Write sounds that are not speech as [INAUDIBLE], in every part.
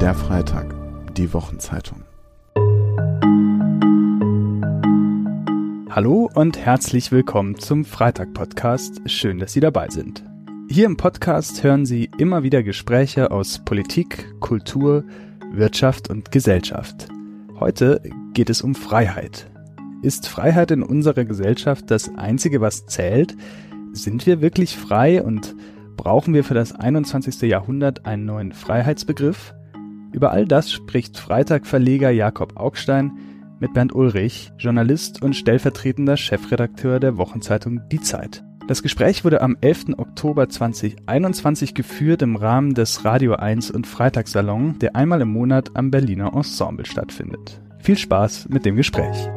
Der Freitag, die Wochenzeitung. Hallo und herzlich willkommen zum Freitag-Podcast. Schön, dass Sie dabei sind. Hier im Podcast hören Sie immer wieder Gespräche aus Politik, Kultur, Wirtschaft und Gesellschaft. Heute geht es um Freiheit. Ist Freiheit in unserer Gesellschaft das Einzige, was zählt? Sind wir wirklich frei und brauchen wir für das 21. Jahrhundert einen neuen Freiheitsbegriff? Über all das spricht Freitag-Verleger Jakob Augstein mit Bernd Ulrich, Journalist und stellvertretender Chefredakteur der Wochenzeitung Die Zeit. Das Gespräch wurde am 11. Oktober 2021 geführt im Rahmen des Radio 1 und Freitagssalon, der einmal im Monat am Berliner Ensemble stattfindet. Viel Spaß mit dem Gespräch.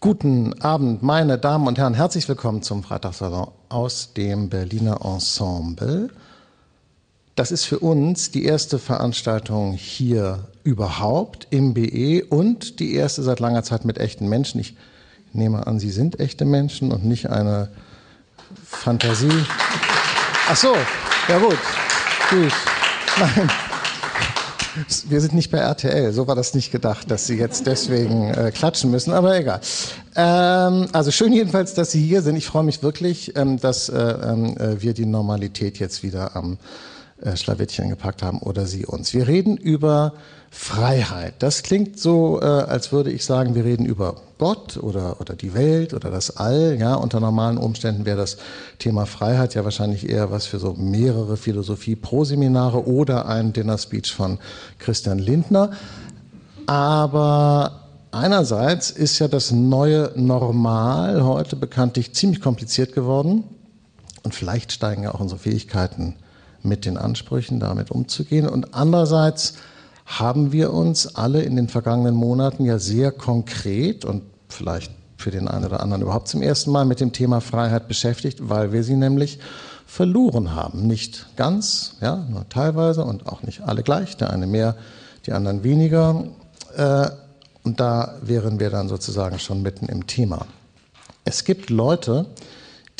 Guten Abend, meine Damen und Herren. Herzlich willkommen zum Freitagssalon aus dem Berliner Ensemble. Das ist für uns die erste Veranstaltung hier überhaupt im BE und die erste seit langer Zeit mit echten Menschen. Ich nehme an, Sie sind echte Menschen und nicht eine Fantasie. Ach so, ja gut. Gut. Nein. Wir sind nicht bei RTL, so war das nicht gedacht, dass Sie jetzt deswegen äh, klatschen müssen, aber egal. Ähm, also schön jedenfalls, dass Sie hier sind. Ich freue mich wirklich, ähm, dass äh, ähm, äh, wir die Normalität jetzt wieder am äh, Schlawittchen gepackt haben oder Sie uns. Wir reden über Freiheit. Das klingt so, äh, als würde ich sagen, wir reden über Gott oder, oder die Welt oder das All. Ja, unter normalen Umständen wäre das Thema Freiheit ja wahrscheinlich eher was für so mehrere Philosophie-Pro-Seminare oder ein Dinner-Speech von Christian Lindner. Aber einerseits ist ja das neue Normal heute bekanntlich ziemlich kompliziert geworden. Und vielleicht steigen ja auch unsere Fähigkeiten mit den Ansprüchen damit umzugehen. Und andererseits haben wir uns alle in den vergangenen Monaten ja sehr konkret und vielleicht für den einen oder anderen überhaupt zum ersten Mal mit dem Thema Freiheit beschäftigt, weil wir sie nämlich verloren haben. Nicht ganz, ja, nur teilweise und auch nicht alle gleich, der eine mehr, die anderen weniger. Äh, und da wären wir dann sozusagen schon mitten im Thema. Es gibt Leute, die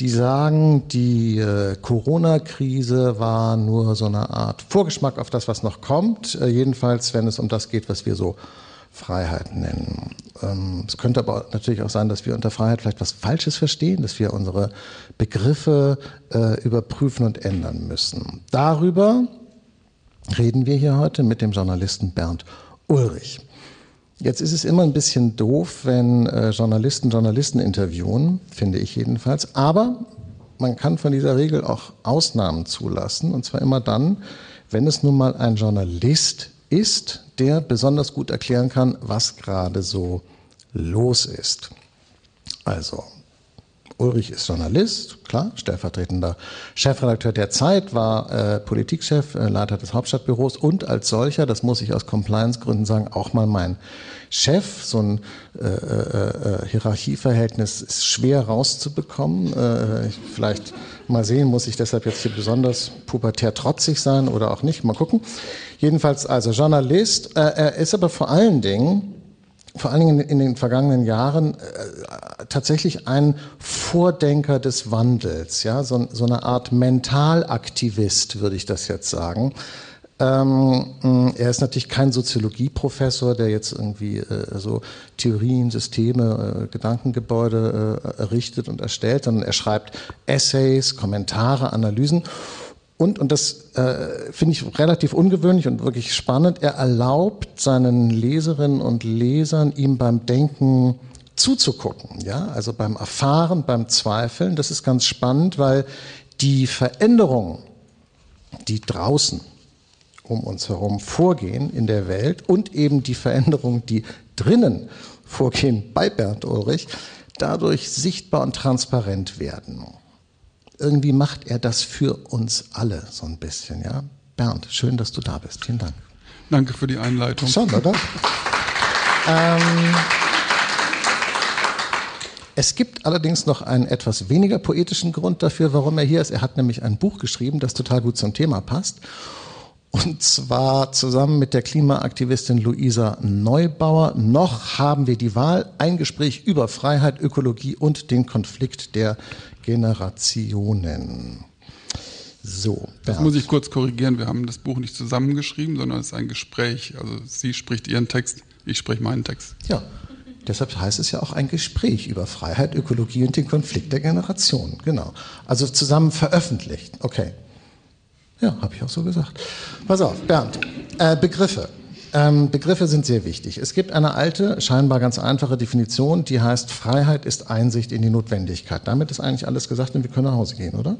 sagen, die äh, Corona-Krise war nur so eine Art Vorgeschmack auf das, was noch kommt. Äh, jedenfalls, wenn es um das geht, was wir so Freiheit nennen. Ähm, es könnte aber natürlich auch sein, dass wir unter Freiheit vielleicht was Falsches verstehen, dass wir unsere Begriffe äh, überprüfen und ändern müssen. Darüber reden wir hier heute mit dem Journalisten Bernd Ulrich. Jetzt ist es immer ein bisschen doof, wenn äh, Journalisten Journalisten interviewen, finde ich jedenfalls. Aber man kann von dieser Regel auch Ausnahmen zulassen. Und zwar immer dann, wenn es nun mal ein Journalist ist, der besonders gut erklären kann, was gerade so los ist. Also, Ulrich ist Journalist, klar, stellvertretender Chefredakteur der Zeit, war äh, Politikchef, äh, Leiter des Hauptstadtbüros und als solcher, das muss ich aus Compliance-Gründen sagen, auch mal mein Chef. So ein äh, äh, äh Hierarchieverhältnis ist schwer rauszubekommen. Äh, vielleicht mal sehen, muss ich deshalb jetzt hier besonders pubertär trotzig sein oder auch nicht, mal gucken. Jedenfalls also Journalist, er ist aber vor allen Dingen vor allen Dingen in den vergangenen Jahren äh, tatsächlich ein Vordenker des Wandels, ja, so, so, eine Art Mentalaktivist, würde ich das jetzt sagen. Ähm, er ist natürlich kein Soziologieprofessor, der jetzt irgendwie äh, so Theorien, Systeme, äh, Gedankengebäude äh, errichtet und erstellt, sondern er schreibt Essays, Kommentare, Analysen und, und das äh, finde ich relativ ungewöhnlich und wirklich spannend, er erlaubt seinen Leserinnen und Lesern, ihm beim Denken zuzugucken, ja, also beim Erfahren, beim Zweifeln. Das ist ganz spannend, weil die Veränderungen, die draußen um uns herum vorgehen in der Welt und eben die Veränderungen, die drinnen vorgehen bei Bernd Ulrich, dadurch sichtbar und transparent werden irgendwie macht er das für uns alle so ein bisschen. Ja? Bernd, schön, dass du da bist. Vielen Dank. Danke für die Einleitung. Schon, oder? ähm, es gibt allerdings noch einen etwas weniger poetischen Grund dafür, warum er hier ist. Er hat nämlich ein Buch geschrieben, das total gut zum Thema passt. Und zwar zusammen mit der Klimaaktivistin Luisa Neubauer. Noch haben wir die Wahl. Ein Gespräch über Freiheit, Ökologie und den Konflikt der Generationen. So, das muss ich kurz korrigieren. Wir haben das Buch nicht zusammengeschrieben, sondern es ist ein Gespräch. Also sie spricht ihren Text, ich spreche meinen Text. Ja, deshalb heißt es ja auch ein Gespräch über Freiheit, Ökologie und den Konflikt der Generationen. Genau. Also zusammen veröffentlicht. Okay. Ja, habe ich auch so gesagt. Pass auf, Bernd. Äh, Begriffe. Ähm, Begriffe sind sehr wichtig. Es gibt eine alte, scheinbar ganz einfache Definition, die heißt, Freiheit ist Einsicht in die Notwendigkeit. Damit ist eigentlich alles gesagt und wir können nach Hause gehen, oder?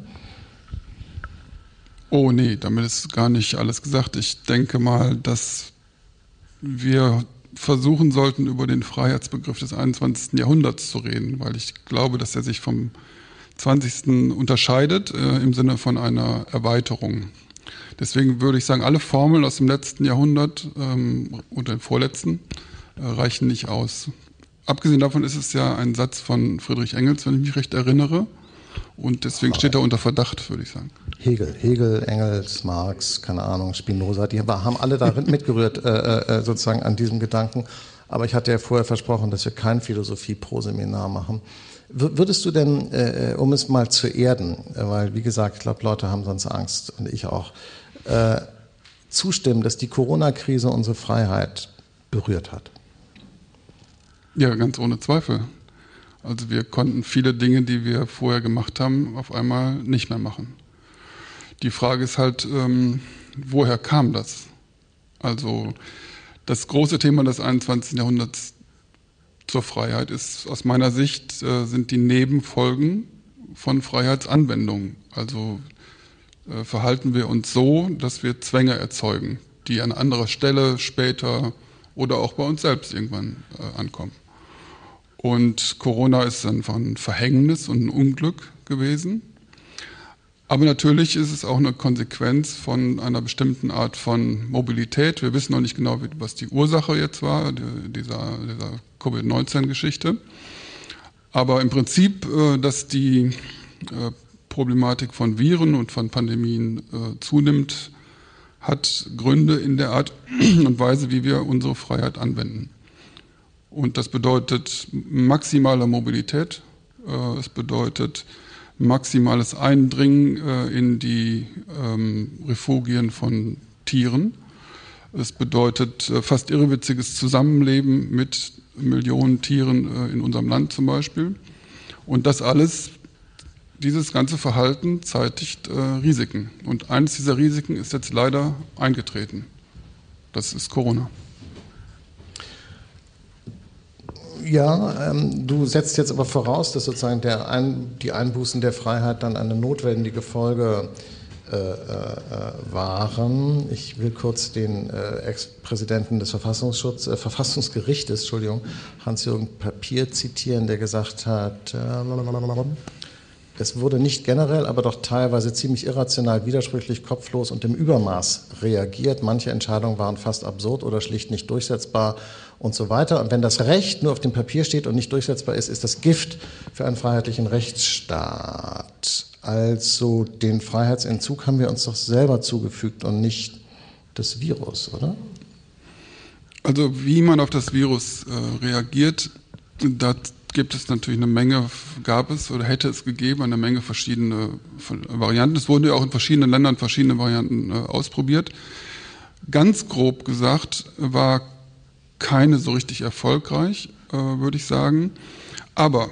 Oh nee, damit ist gar nicht alles gesagt. Ich denke mal, dass wir versuchen sollten, über den Freiheitsbegriff des 21. Jahrhunderts zu reden, weil ich glaube, dass er sich vom 20. unterscheidet äh, im Sinne von einer Erweiterung. Deswegen würde ich sagen, alle Formeln aus dem letzten Jahrhundert ähm, und dem vorletzten äh, reichen nicht aus. Abgesehen davon ist es ja ein Satz von Friedrich Engels, wenn ich mich recht erinnere. Und deswegen steht er unter Verdacht, würde ich sagen. Hegel, Hegel, Engels, Marx, keine Ahnung, Spinoza, die haben alle da mitgerührt, äh, äh, sozusagen an diesem Gedanken. Aber ich hatte ja vorher versprochen, dass wir kein Philosophie-Pro-Seminar machen. Würdest du denn, äh, um es mal zu erden, äh, weil wie gesagt, ich glaube, Leute haben sonst Angst und ich auch, äh, zustimmen, dass die Corona-Krise unsere Freiheit berührt hat? Ja, ganz ohne Zweifel. Also wir konnten viele Dinge, die wir vorher gemacht haben, auf einmal nicht mehr machen. Die Frage ist halt, ähm, woher kam das? Also das große Thema des 21. Jahrhunderts zur Freiheit ist aus meiner Sicht äh, sind die Nebenfolgen von Freiheitsanwendungen. Also äh, verhalten wir uns so, dass wir Zwänge erzeugen, die an anderer Stelle später oder auch bei uns selbst irgendwann äh, ankommen. Und Corona ist einfach ein Verhängnis und ein Unglück gewesen. Aber natürlich ist es auch eine Konsequenz von einer bestimmten Art von Mobilität. Wir wissen noch nicht genau, was die Ursache jetzt war, dieser, dieser Covid-19-Geschichte. Aber im Prinzip, äh, dass die äh, Problematik von Viren und von Pandemien äh, zunimmt, hat Gründe in der Art [CLEARS THROAT] und Weise, wie wir unsere Freiheit anwenden. Und das bedeutet maximale Mobilität. Äh, es bedeutet maximales Eindringen äh, in die ähm, Refugien von Tieren. Es bedeutet äh, fast irrewitziges Zusammenleben mit Millionen Tieren in unserem Land zum Beispiel. Und das alles, dieses ganze Verhalten zeitigt Risiken. Und eines dieser Risiken ist jetzt leider eingetreten. Das ist Corona. Ja, ähm, du setzt jetzt aber voraus, dass sozusagen Ein, die Einbußen der Freiheit dann eine notwendige Folge äh, äh, waren. Ich will kurz den äh, Ex-Präsidenten des Verfassungsschutz, äh, Verfassungsgerichtes, Entschuldigung, Hans-Jürgen Papier zitieren, der gesagt hat, äh, es wurde nicht generell, aber doch teilweise ziemlich irrational, widersprüchlich, kopflos und im Übermaß reagiert. Manche Entscheidungen waren fast absurd oder schlicht nicht durchsetzbar und so weiter. Und wenn das Recht nur auf dem Papier steht und nicht durchsetzbar ist, ist das Gift für einen freiheitlichen Rechtsstaat. Also den Freiheitsentzug haben wir uns doch selber zugefügt und nicht das Virus, oder? Also wie man auf das Virus äh, reagiert, da gibt es natürlich eine Menge, gab es oder hätte es gegeben, eine Menge verschiedene Varianten. Es wurden ja auch in verschiedenen Ländern verschiedene Varianten äh, ausprobiert. Ganz grob gesagt war keine so richtig erfolgreich, äh, würde ich sagen. Aber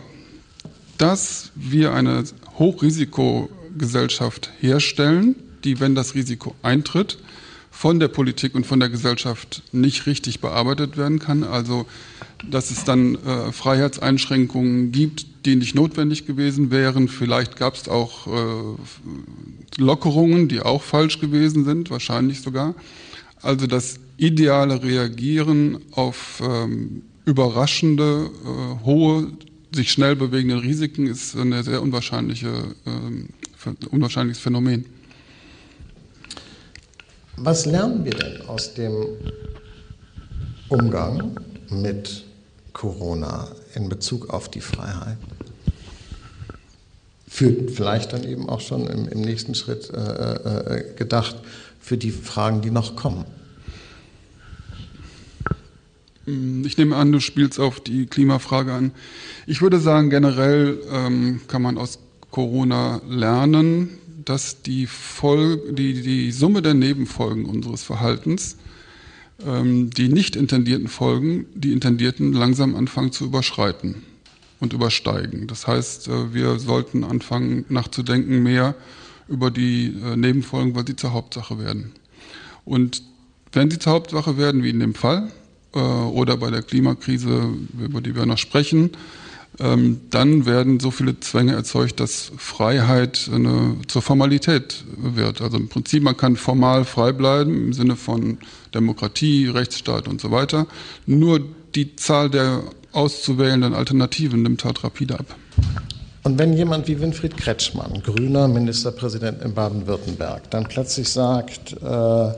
dass wir eine Hochrisikogesellschaft herstellen, die, wenn das Risiko eintritt, von der Politik und von der Gesellschaft nicht richtig bearbeitet werden kann. Also, dass es dann äh, Freiheitseinschränkungen gibt, die nicht notwendig gewesen wären. Vielleicht gab es auch äh, Lockerungen, die auch falsch gewesen sind, wahrscheinlich sogar. Also das ideale Reagieren auf ähm, überraschende, äh, hohe, sich schnell bewegende Risiken ist ein sehr unwahrscheinliche, äh, unwahrscheinliches Phänomen. Was lernen wir denn aus dem Umgang mit Corona in Bezug auf die Freiheit? Führt vielleicht dann eben auch schon im, im nächsten Schritt äh, äh, äh gedacht für die Fragen, die noch kommen. Mm, ich nehme an, du spielst auf die Klimafrage an. Ich würde sagen, generell ähm, kann man aus Corona lernen. Dass die, Folge, die, die Summe der Nebenfolgen unseres Verhaltens, ähm, die nicht intendierten Folgen, die intendierten langsam anfangen zu überschreiten und übersteigen. Das heißt, äh, wir sollten anfangen nachzudenken mehr über die äh, Nebenfolgen, weil sie zur Hauptsache werden. Und wenn sie zur Hauptsache werden, wie in dem Fall, äh, oder bei der Klimakrise, über die wir noch sprechen, dann werden so viele Zwänge erzeugt, dass Freiheit eine, zur Formalität wird. Also im Prinzip, man kann formal frei bleiben im Sinne von Demokratie, Rechtsstaat und so weiter. Nur die Zahl der auszuwählenden Alternativen nimmt halt rapide ab. Und wenn jemand wie Winfried Kretschmann, grüner Ministerpräsident in Baden-Württemberg, dann plötzlich sagt, äh,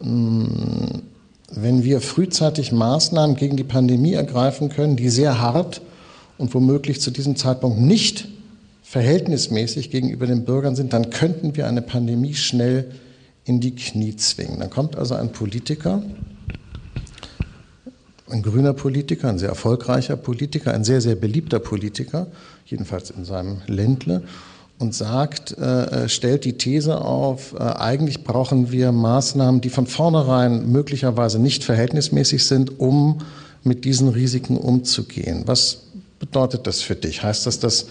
wenn wir frühzeitig Maßnahmen gegen die Pandemie ergreifen können, die sehr hart und womöglich zu diesem Zeitpunkt nicht verhältnismäßig gegenüber den Bürgern sind, dann könnten wir eine Pandemie schnell in die Knie zwingen. Dann kommt also ein Politiker, ein grüner Politiker, ein sehr erfolgreicher Politiker, ein sehr, sehr beliebter Politiker, jedenfalls in seinem Ländle, und sagt, äh, äh, stellt die These auf, äh, eigentlich brauchen wir Maßnahmen, die von vornherein möglicherweise nicht verhältnismäßig sind, um mit diesen Risiken umzugehen. Was bedeutet das für dich? Heißt das, dass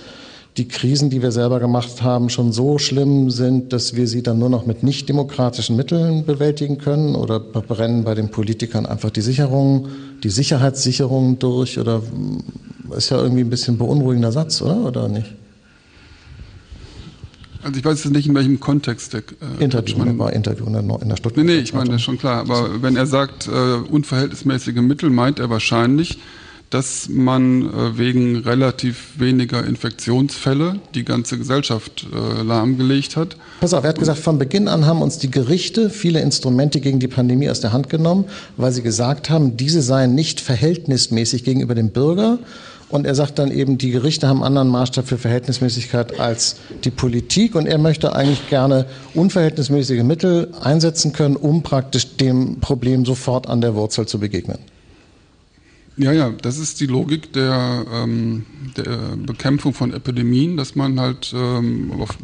die Krisen, die wir selber gemacht haben, schon so schlimm sind, dass wir sie dann nur noch mit nicht demokratischen Mitteln bewältigen können? Oder brennen bei den Politikern einfach die Sicherungen, die Sicherheitssicherungen durch? Oder ist ja irgendwie ein bisschen beunruhigender Satz, oder? Oder nicht? Also ich weiß jetzt nicht, in welchem Kontext der äh, Interview, man, war Interview in der, in der Stuttgart. Nee, nee, ich meine, das ist schon klar. Aber wenn er sagt, äh, unverhältnismäßige Mittel, meint er wahrscheinlich, dass man äh, wegen relativ weniger Infektionsfälle die ganze Gesellschaft äh, lahmgelegt hat. Pass auf, er hat gesagt, von Beginn an haben uns die Gerichte viele Instrumente gegen die Pandemie aus der Hand genommen, weil sie gesagt haben, diese seien nicht verhältnismäßig gegenüber dem Bürger. Und er sagt dann eben, die Gerichte haben einen anderen Maßstab für Verhältnismäßigkeit als die Politik. Und er möchte eigentlich gerne unverhältnismäßige Mittel einsetzen können, um praktisch dem Problem sofort an der Wurzel zu begegnen. Ja, ja, das ist die Logik der, ähm, der Bekämpfung von Epidemien, dass man halt ähm, auf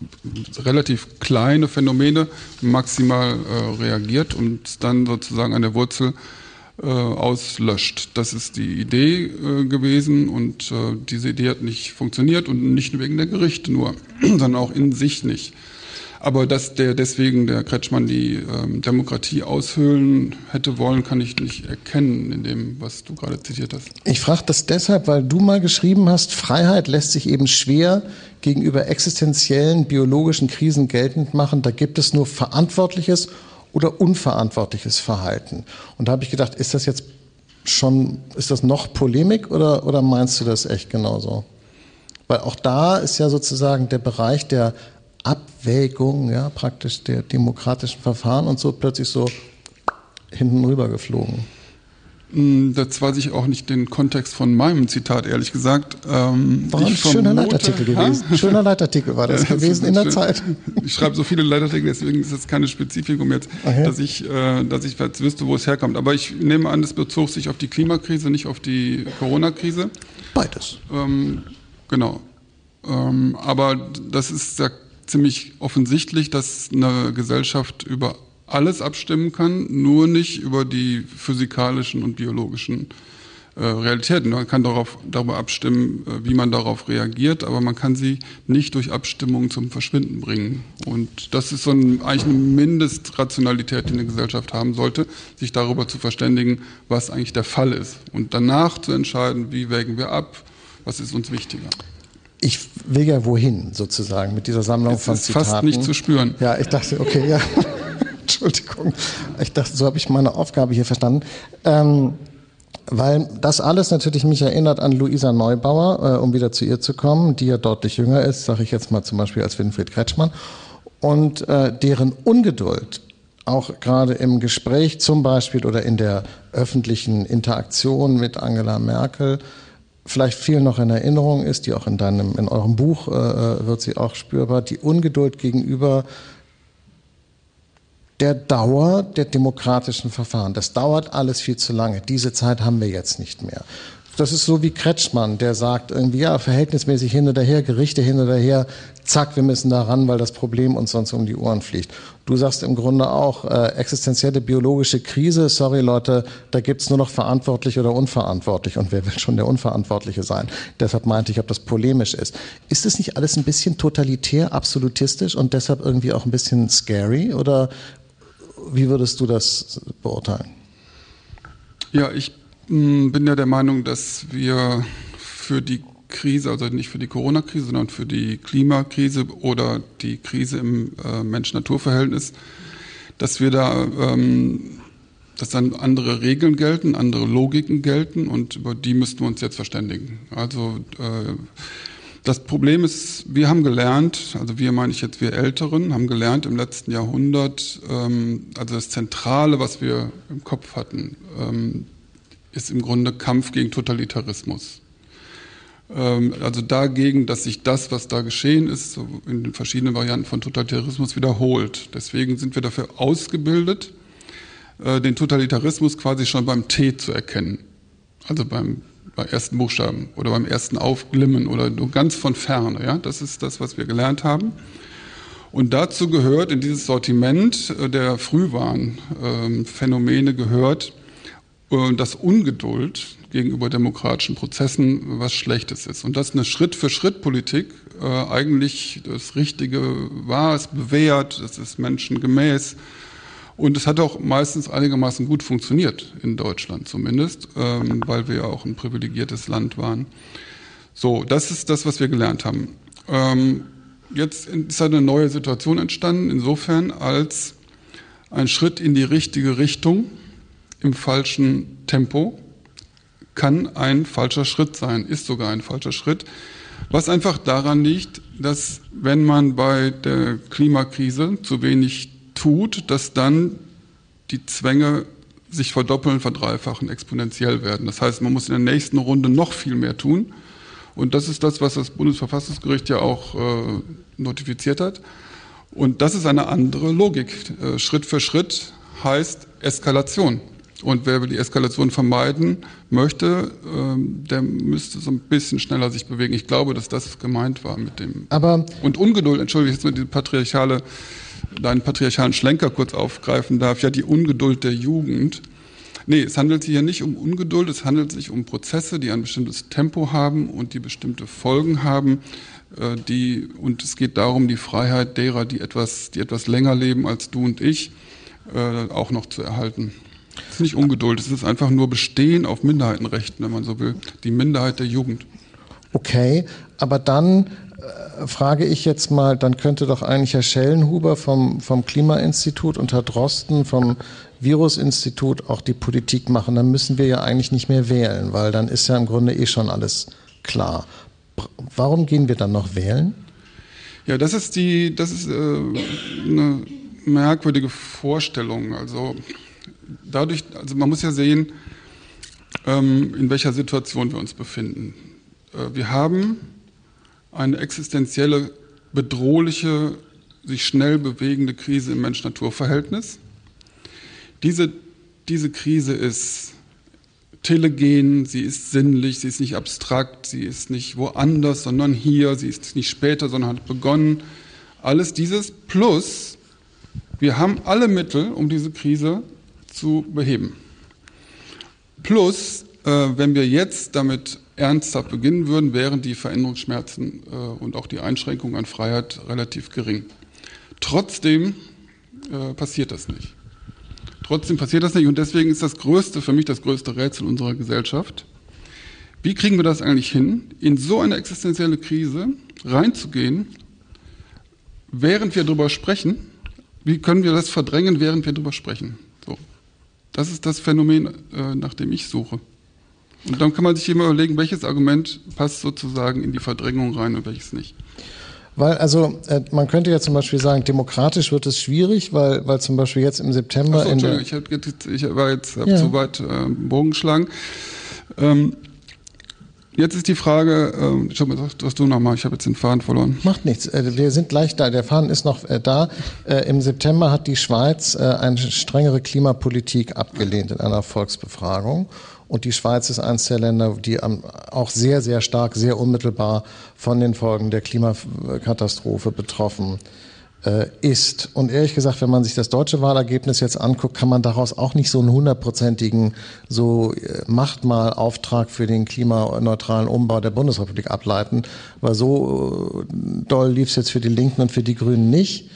relativ kleine Phänomene maximal äh, reagiert und dann sozusagen an der Wurzel äh, auslöscht. Das ist die Idee äh, gewesen und äh, diese Idee hat nicht funktioniert und nicht nur wegen der Gerichte nur, [CLEARS THROAT] sondern auch in sich nicht. Aber dass der deswegen der Kretschmann die ähm, Demokratie aushöhlen hätte wollen, kann ich nicht erkennen in dem, was du gerade zitiert hast. Ich frage das deshalb, weil du mal geschrieben hast, Freiheit lässt sich eben schwer gegenüber existenziellen biologischen Krisen geltend machen. Da gibt es nur verantwortliches oder unverantwortliches Verhalten. Und da habe ich gedacht, ist das jetzt schon, ist das noch Polemik oder, oder meinst du das echt genauso? Weil auch da ist ja sozusagen der Bereich der Abwägung, ja, praktisch der demokratischen Verfahren und so plötzlich so hinten rüber geflogen. Hm, das weiß ich auch nicht den Kontext von meinem Zitat, ehrlich gesagt. Ähm, war ein schöner Leitartikel gewesen. Ein [LAUGHS] schöner Leitartikel war das gewesen in der schön. Zeit. Ich schreibe so viele Leitartikel, deswegen ist das keine Spezifikum jetzt, okay. dass ich, äh, dass ich jetzt wüsste, wo es herkommt. Aber ich nehme an, es bezog sich auf die Klimakrise, nicht auf die Corona-Krise. Beides. Ähm, genau. Ähm, aber das ist der ziemlich offensichtlich, dass eine Gesellschaft über alles abstimmen kann, nur nicht über die physikalischen und biologischen äh, Realitäten. Man kann darauf, darüber abstimmen, äh, wie man darauf reagiert, aber man kann sie nicht durch Abstimmung zum Verschwinden bringen. Und das ist so ein, eigentlich eine Mindestrationalität, die eine Gesellschaft haben sollte, sich darüber zu verständigen, was eigentlich der Fall ist. Und danach zu entscheiden, wie wägen wir ab, was ist uns wichtiger ich will ja wohin sozusagen mit dieser Sammlung Jetzt von ist Zitaten. fast nicht zu spüren. Ja, ich dachte, okay, ja. [LAUGHS] Entschuldigung. Ich dachte, so habe ich meine Aufgabe hier verstanden. Ähm, weil das alles natürlich mich erinnert an Luisa Neubauer, äh, um wieder zu ihr zu kommen, die ja deutlich jünger ist, sage ich jetzt mal zum Beispiel als Winfried Kretschmann, und äh, deren Ungeduld auch gerade im Gespräch zum Beispiel oder in der öffentlichen Interaktion mit Angela Merkel vielleicht vielen noch in Erinnerung ist, die auch in deinem, in eurem Buch äh, äh, wird sie auch spürbar, die Ungeduld gegenüber der Dauer der demokratischen Verfahren. Das dauert alles viel zu lange. Diese Zeit haben wir jetzt nicht mehr. Das ist so wie Kretschmann, der sagt irgendwie, ja, verhältnismäßig hin oder her, Gerichte hin oder her, zack, wir müssen da ran, weil das Problem uns sonst um die Ohren fliegt. Du sagst im Grunde auch, äh, existenzielle biologische Krise, sorry Leute, da gibt's nur noch verantwortlich oder unverantwortlich. Und wer will schon der Unverantwortliche sein? Deshalb meinte ich, ob das polemisch ist. Ist es nicht alles ein bisschen totalitär, absolutistisch und deshalb irgendwie auch ein bisschen scary? Oder wie würdest du das beurteilen? Ja, ich bin ja der Meinung, dass wir für die Krise, also nicht für die Corona-Krise, sondern für die Klimakrise oder die Krise im äh, Mensch-Natur-Verhältnis, dass wir da, ähm, dass dann andere Regeln gelten, andere Logiken gelten und über die müssten wir uns jetzt verständigen. Also äh, das Problem ist, wir haben gelernt, also wir meine ich jetzt wir Älteren, haben gelernt im letzten Jahrhundert, ähm, also das Zentrale, was wir im Kopf hatten, ähm, ist im Grunde Kampf gegen Totalitarismus. Ähm, also dagegen, dass sich das, was da geschehen ist, in den verschiedenen Varianten von Totalitarismus wiederholt. Deswegen sind wir dafür ausgebildet, äh, den Totalitarismus quasi schon beim T zu erkennen. Also beim, beim ersten Buchstaben oder beim ersten Aufglimmen oder nur ganz von ferne. Ja? Das ist das, was wir gelernt haben. Und dazu gehört, in dieses Sortiment äh, der Frühwarnphänomene gehört, dass Ungeduld gegenüber demokratischen Prozessen was Schlechtes ist. Und dass eine Schritt-für-Schritt-Politik äh, eigentlich das Richtige war, es bewährt, es ist menschengemäß. Und es hat auch meistens einigermaßen gut funktioniert, in Deutschland zumindest, ähm, weil wir ja auch ein privilegiertes Land waren. So, das ist das, was wir gelernt haben. Ähm, jetzt ist eine neue Situation entstanden, insofern als ein Schritt in die richtige Richtung im falschen Tempo kann ein falscher Schritt sein, ist sogar ein falscher Schritt, was einfach daran liegt, dass wenn man bei der Klimakrise zu wenig tut, dass dann die Zwänge sich verdoppeln, verdreifachen, exponentiell werden. Das heißt, man muss in der nächsten Runde noch viel mehr tun. Und das ist das, was das Bundesverfassungsgericht ja auch äh, notifiziert hat. Und das ist eine andere Logik. Äh, Schritt für Schritt heißt Eskalation. Und wer die Eskalation vermeiden möchte, ähm, der müsste so ein bisschen schneller sich bewegen. Ich glaube, dass das gemeint war mit dem. Aber und Ungeduld, entschuldige, jetzt mit diesem patriarchale, deinen patriarchalen Schlenker kurz aufgreifen darf, ja die Ungeduld der Jugend. Nee, es handelt sich hier nicht um Ungeduld, es handelt sich um Prozesse, die ein bestimmtes Tempo haben und die bestimmte Folgen haben. Äh, die, und es geht darum, die Freiheit derer, die etwas, die etwas länger leben als du und ich, äh, auch noch zu erhalten. Es ist nicht Ungeduld, es ist einfach nur Bestehen auf Minderheitenrechten, wenn man so will. Die Minderheit der Jugend. Okay, aber dann äh, frage ich jetzt mal, dann könnte doch eigentlich Herr Schellenhuber vom, vom Klimainstitut und Herr Drosten vom Virusinstitut auch die Politik machen. Dann müssen wir ja eigentlich nicht mehr wählen, weil dann ist ja im Grunde eh schon alles klar. Warum gehen wir dann noch wählen? Ja, das ist die, das ist äh, eine merkwürdige Vorstellung. Also dadurch, also man muss ja sehen, ähm, in welcher Situation wir uns befinden. Äh, wir haben eine existenzielle, bedrohliche, sich schnell bewegende Krise im Mensch-Natur-Verhältnis. Diese, diese Krise ist telegen, sie ist sinnlich, sie ist nicht abstrakt, sie ist nicht woanders, sondern hier, sie ist nicht später, sondern hat begonnen. Alles dieses plus, wir haben alle Mittel, um diese Krise zu beheben. Plus, äh, wenn wir jetzt damit ernsthaft beginnen würden, wären die Veränderungsschmerzen äh, und auch die Einschränkungen an Freiheit relativ gering. Trotzdem äh, passiert das nicht. Trotzdem passiert das nicht und deswegen ist das größte, für mich das größte Rätsel unserer Gesellschaft. Wie kriegen wir das eigentlich hin, in so eine existenzielle Krise reinzugehen, während wir darüber sprechen? Wie können wir das verdrängen, während wir darüber sprechen? Das ist das Phänomen, äh, nach dem ich suche. Und dann kann man sich immer überlegen, welches Argument passt sozusagen in die Verdrängung rein und welches nicht. Weil, also, äh, man könnte ja zum Beispiel sagen, demokratisch wird es schwierig, weil, weil zum Beispiel jetzt im September. Ach so, Entschuldigung, ich, ich war jetzt ja. zu weit äh, Bogen geschlagen. Ähm, Jetzt ist die Frage, äh, schau mal, was du nochmal, ich habe jetzt den Faden verloren. Macht nichts, äh, wir sind gleich da, der Faden ist noch äh, da. Äh, Im September hat die Schweiz eine strengere Klimapolitik abgelehnt in einer Volksbefragung. Und die Schweiz ist eines der Länder, die auch sehr, sehr stark, sehr unmittelbar von den Folgen der Klimakatastrophe betroffen äh, ist. Und ehrlich gesagt, wenn man sich das deutsche Wahlergebnis jetzt anguckt, kann man daraus auch nicht so einen hundertprozentigen so äh, macht mal Auftrag für den klimaneutralen Umbau der Bundesrepublik ableiten, weil so äh, doll lief es jetzt für die Linken und für die Grünen nicht.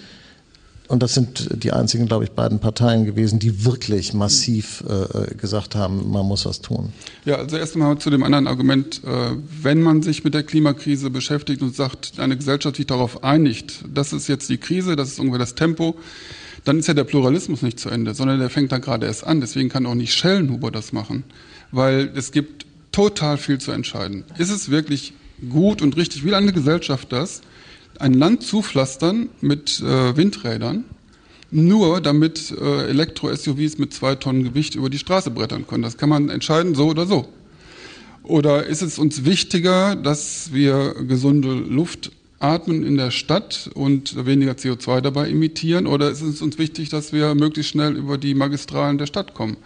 Und das sind die einzigen, glaube ich, beiden Parteien gewesen, die wirklich massiv äh, gesagt haben, man muss was tun. Ja, also erst einmal zu dem anderen Argument, äh, wenn man sich mit der Klimakrise beschäftigt und sagt, eine Gesellschaft sich darauf einigt, das ist jetzt die Krise, das ist ungefähr das Tempo, dann ist ja der Pluralismus nicht zu Ende, sondern der fängt dann gerade erst an. Deswegen kann auch nicht Schellenhuber das machen, weil es gibt total viel zu entscheiden. Ist es wirklich gut und richtig, will eine Gesellschaft das? Ein Land zupflastern mit äh, Windrädern, nur damit äh, Elektro-SUVs mit zwei Tonnen Gewicht über die Straße brettern können. Das kann man entscheiden, so oder so. Oder ist es uns wichtiger, dass wir gesunde Luft atmen in der Stadt und weniger CO2 dabei emittieren? Oder ist es uns wichtig, dass wir möglichst schnell über die Magistralen der Stadt kommen?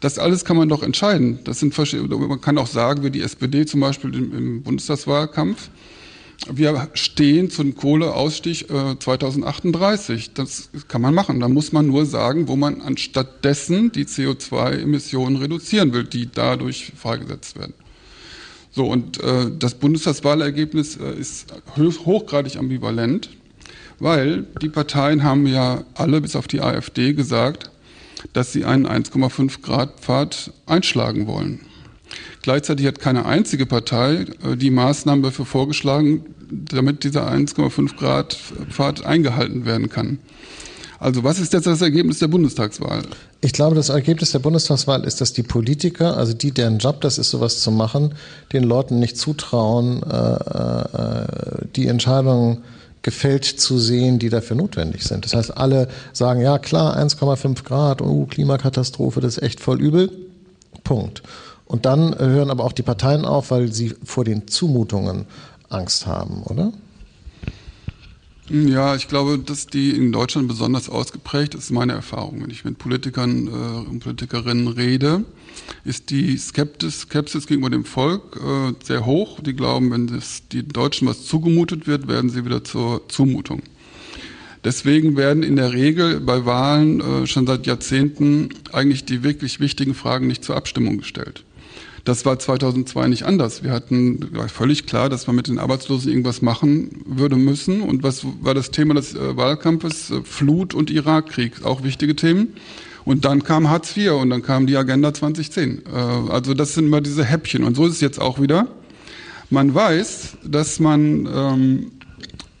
Das alles kann man doch entscheiden. Das sind man kann auch sagen, wie die SPD zum Beispiel im, im Bundestagswahlkampf, wir stehen zum Kohleausstieg äh, 2038. Das kann man machen. Da muss man nur sagen, wo man anstattdessen die CO2-Emissionen reduzieren will, die dadurch freigesetzt werden. So, und äh, das Bundestagswahlergebnis äh, ist hochgradig ambivalent, weil die Parteien haben ja alle bis auf die AfD gesagt, dass sie einen 1,5 Grad Pfad einschlagen wollen. Gleichzeitig hat keine einzige Partei äh, die Maßnahmen dafür vorgeschlagen, damit dieser 1,5 Grad Pfad eingehalten werden kann. Also was ist jetzt das Ergebnis der Bundestagswahl? Ich glaube, das Ergebnis der Bundestagswahl ist, dass die Politiker, also die, deren Job das ist, sowas zu machen, den Leuten nicht zutrauen, äh, äh, die Entscheidungen gefällt zu sehen, die dafür notwendig sind. Das heißt, alle sagen, ja klar, 1,5 Grad, oh, Klimakatastrophe, das ist echt voll übel. Punkt. Und dann hören aber auch die Parteien auf, weil sie vor den Zumutungen Angst haben, oder? Ja, ich glaube, dass die in Deutschland besonders ausgeprägt ist, meine Erfahrung. Wenn ich mit Politikern äh, und Politikerinnen rede, ist die Skeptis, Skepsis gegenüber dem Volk äh, sehr hoch. Die glauben, wenn das, die Deutschen was zugemutet wird, werden sie wieder zur Zumutung. Deswegen werden in der Regel bei Wahlen äh, schon seit Jahrzehnten eigentlich die wirklich wichtigen Fragen nicht zur Abstimmung gestellt. Das war 2002 nicht anders. Wir hatten völlig klar, dass man mit den Arbeitslosen irgendwas machen würde müssen. Und was war das Thema des äh, Wahlkampfes? Äh, Flut und Irakkrieg, auch wichtige Themen. Und dann kam Hartz IV und dann kam die Agenda 2010. Äh, also das sind immer diese Häppchen. Und so ist es jetzt auch wieder. Man weiß, dass man ähm,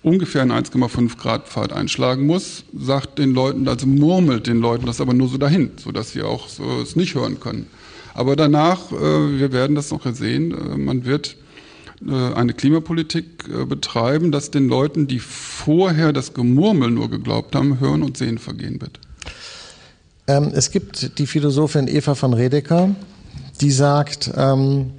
ungefähr einen 1,5 Grad Pfad einschlagen muss, sagt den Leuten, also murmelt den Leuten das aber nur so dahin, sodass sie auch so es nicht hören können. Aber danach, äh, wir werden das noch sehen, äh, man wird äh, eine Klimapolitik betreiben, dass den Leuten, die vorher das Gemurmel nur geglaubt haben, Hören und Sehen vergehen wird. Ähm, es gibt die Philosophin Eva von Redeker, die sagt, ähm,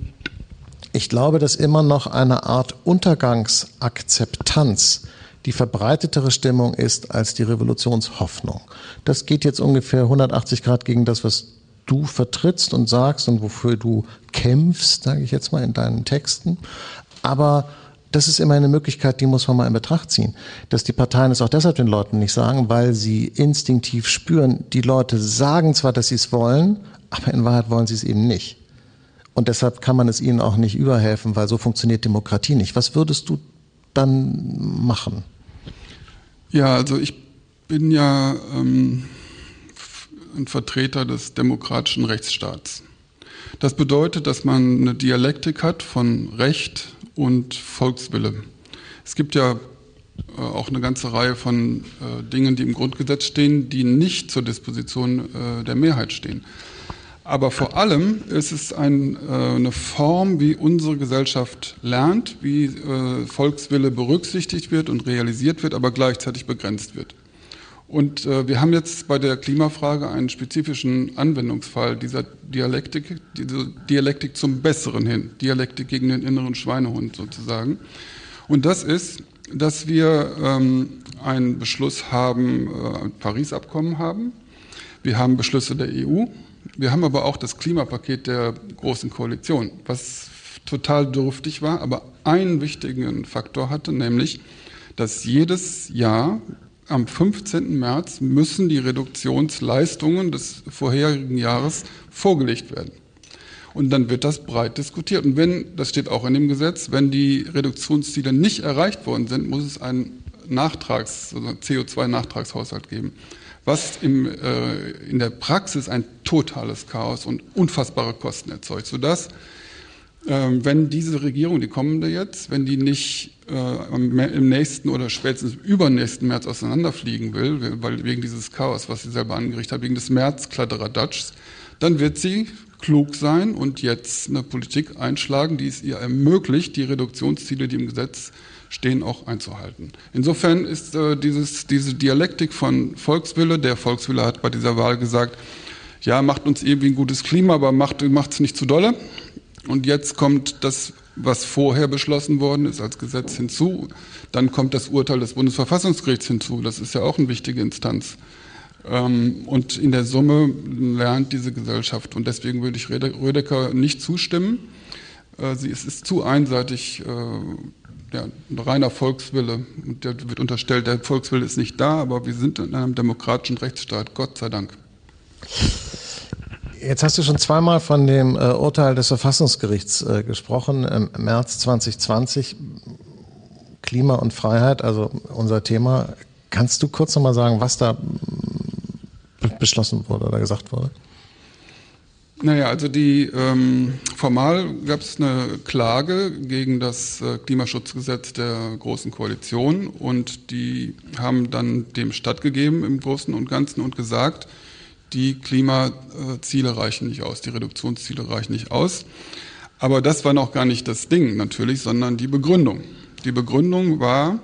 ich glaube, dass immer noch eine Art Untergangsakzeptanz die verbreitetere Stimmung ist als die Revolutionshoffnung. Das geht jetzt ungefähr 180 Grad gegen das, was du vertrittst und sagst und wofür du kämpfst, sage ich jetzt mal in deinen Texten. Aber das ist immer eine Möglichkeit, die muss man mal in Betracht ziehen. Dass die Parteien es auch deshalb den Leuten nicht sagen, weil sie instinktiv spüren, die Leute sagen zwar, dass sie es wollen, aber in Wahrheit wollen sie es eben nicht. Und deshalb kann man es ihnen auch nicht überhelfen, weil so funktioniert Demokratie nicht. Was würdest du dann machen? Ja, also ich bin ja ähm, ein Vertreter des demokratischen Rechtsstaats. Das bedeutet, dass man eine Dialektik hat von Recht und Volkswille. Es gibt ja äh, auch eine ganze Reihe von äh, Dingen, die im Grundgesetz stehen, die nicht zur Disposition äh, der Mehrheit stehen. Aber vor allem ist es ein, eine Form, wie unsere Gesellschaft lernt, wie Volkswille berücksichtigt wird und realisiert wird, aber gleichzeitig begrenzt wird. Und äh, wir haben jetzt bei der Klimafrage einen spezifischen Anwendungsfall dieser Dialektik, diese Dialektik zum Besseren hin, Dialektik gegen den inneren Schweinehund sozusagen. Und das ist, dass wir ähm, einen Beschluss haben, äh, ein Paris-Abkommen haben. Wir haben Beschlüsse der EU, Wir haben aber auch das Klimapaket der Großen Koalition, was total dürftig war, aber einen wichtigen Faktor hatte, nämlich, dass jedes Jahr am 15. März müssen die Reduktionsleistungen des vorherigen Jahres vorgelegt werden. Und dann wird das breit diskutiert. Und wenn, das steht auch in dem Gesetz, wenn die Reduktionsziele nicht erreicht worden sind, muss es einen Nachtrags, also CO2-Nachtragshaushalt geben. Was im, äh, in der Praxis ein totales Chaos und unfassbare Kosten erzeugt, sodass wenn diese Regierung, die kommende jetzt, wenn die nicht äh, im nächsten oder spätestens übernächsten März auseinanderfliegen will, weil wegen dieses Chaos, was sie selber angerichtet hat, wegen des März-Kladderadatschs, dann wird sie klug sein und jetzt eine Politik einschlagen, die es ihr ermöglicht, die Reduktionsziele, die im Gesetz stehen, auch einzuhalten. Insofern ist äh, dieses, diese Dialektik von Volkswille, der Volkswille hat bei dieser Wahl gesagt, ja, macht uns irgendwie ein gutes Klima, aber macht es nicht zu dolle. Und jetzt kommt das, was vorher beschlossen worden ist als Gesetz hinzu. Dann kommt das Urteil des Bundesverfassungsgerichts hinzu. Das ist ja auch eine wichtige Instanz. Ähm, und in der Summe lernt diese Gesellschaft. Und deswegen würde ich Rödecker nicht zustimmen. Äh, sie, es ist zu einseitig äh, ja, ein reiner Volkswille. Und der wird unterstellt, der Volkswille ist nicht da, aber wir sind in einem demokratischen Rechtsstaat, Gott sei Dank. Jetzt hast du schon zweimal von dem äh, Urteil des Verfassungsgerichts äh, gesprochen, im März 2020. Klima und Freiheit, also unser Thema. Kannst du kurz nochmal sagen, was da beschlossen wurde oder gesagt wurde? Naja, also die ähm, formal gab es eine Klage gegen das äh, Klimaschutzgesetz der Großen Koalition und die haben dann dem stattgegeben im Großen und Ganzen und gesagt, die Klimaziele reichen nicht aus, die Reduktionsziele reichen nicht aus. Aber das war noch gar nicht das Ding natürlich, sondern die Begründung. Die Begründung war,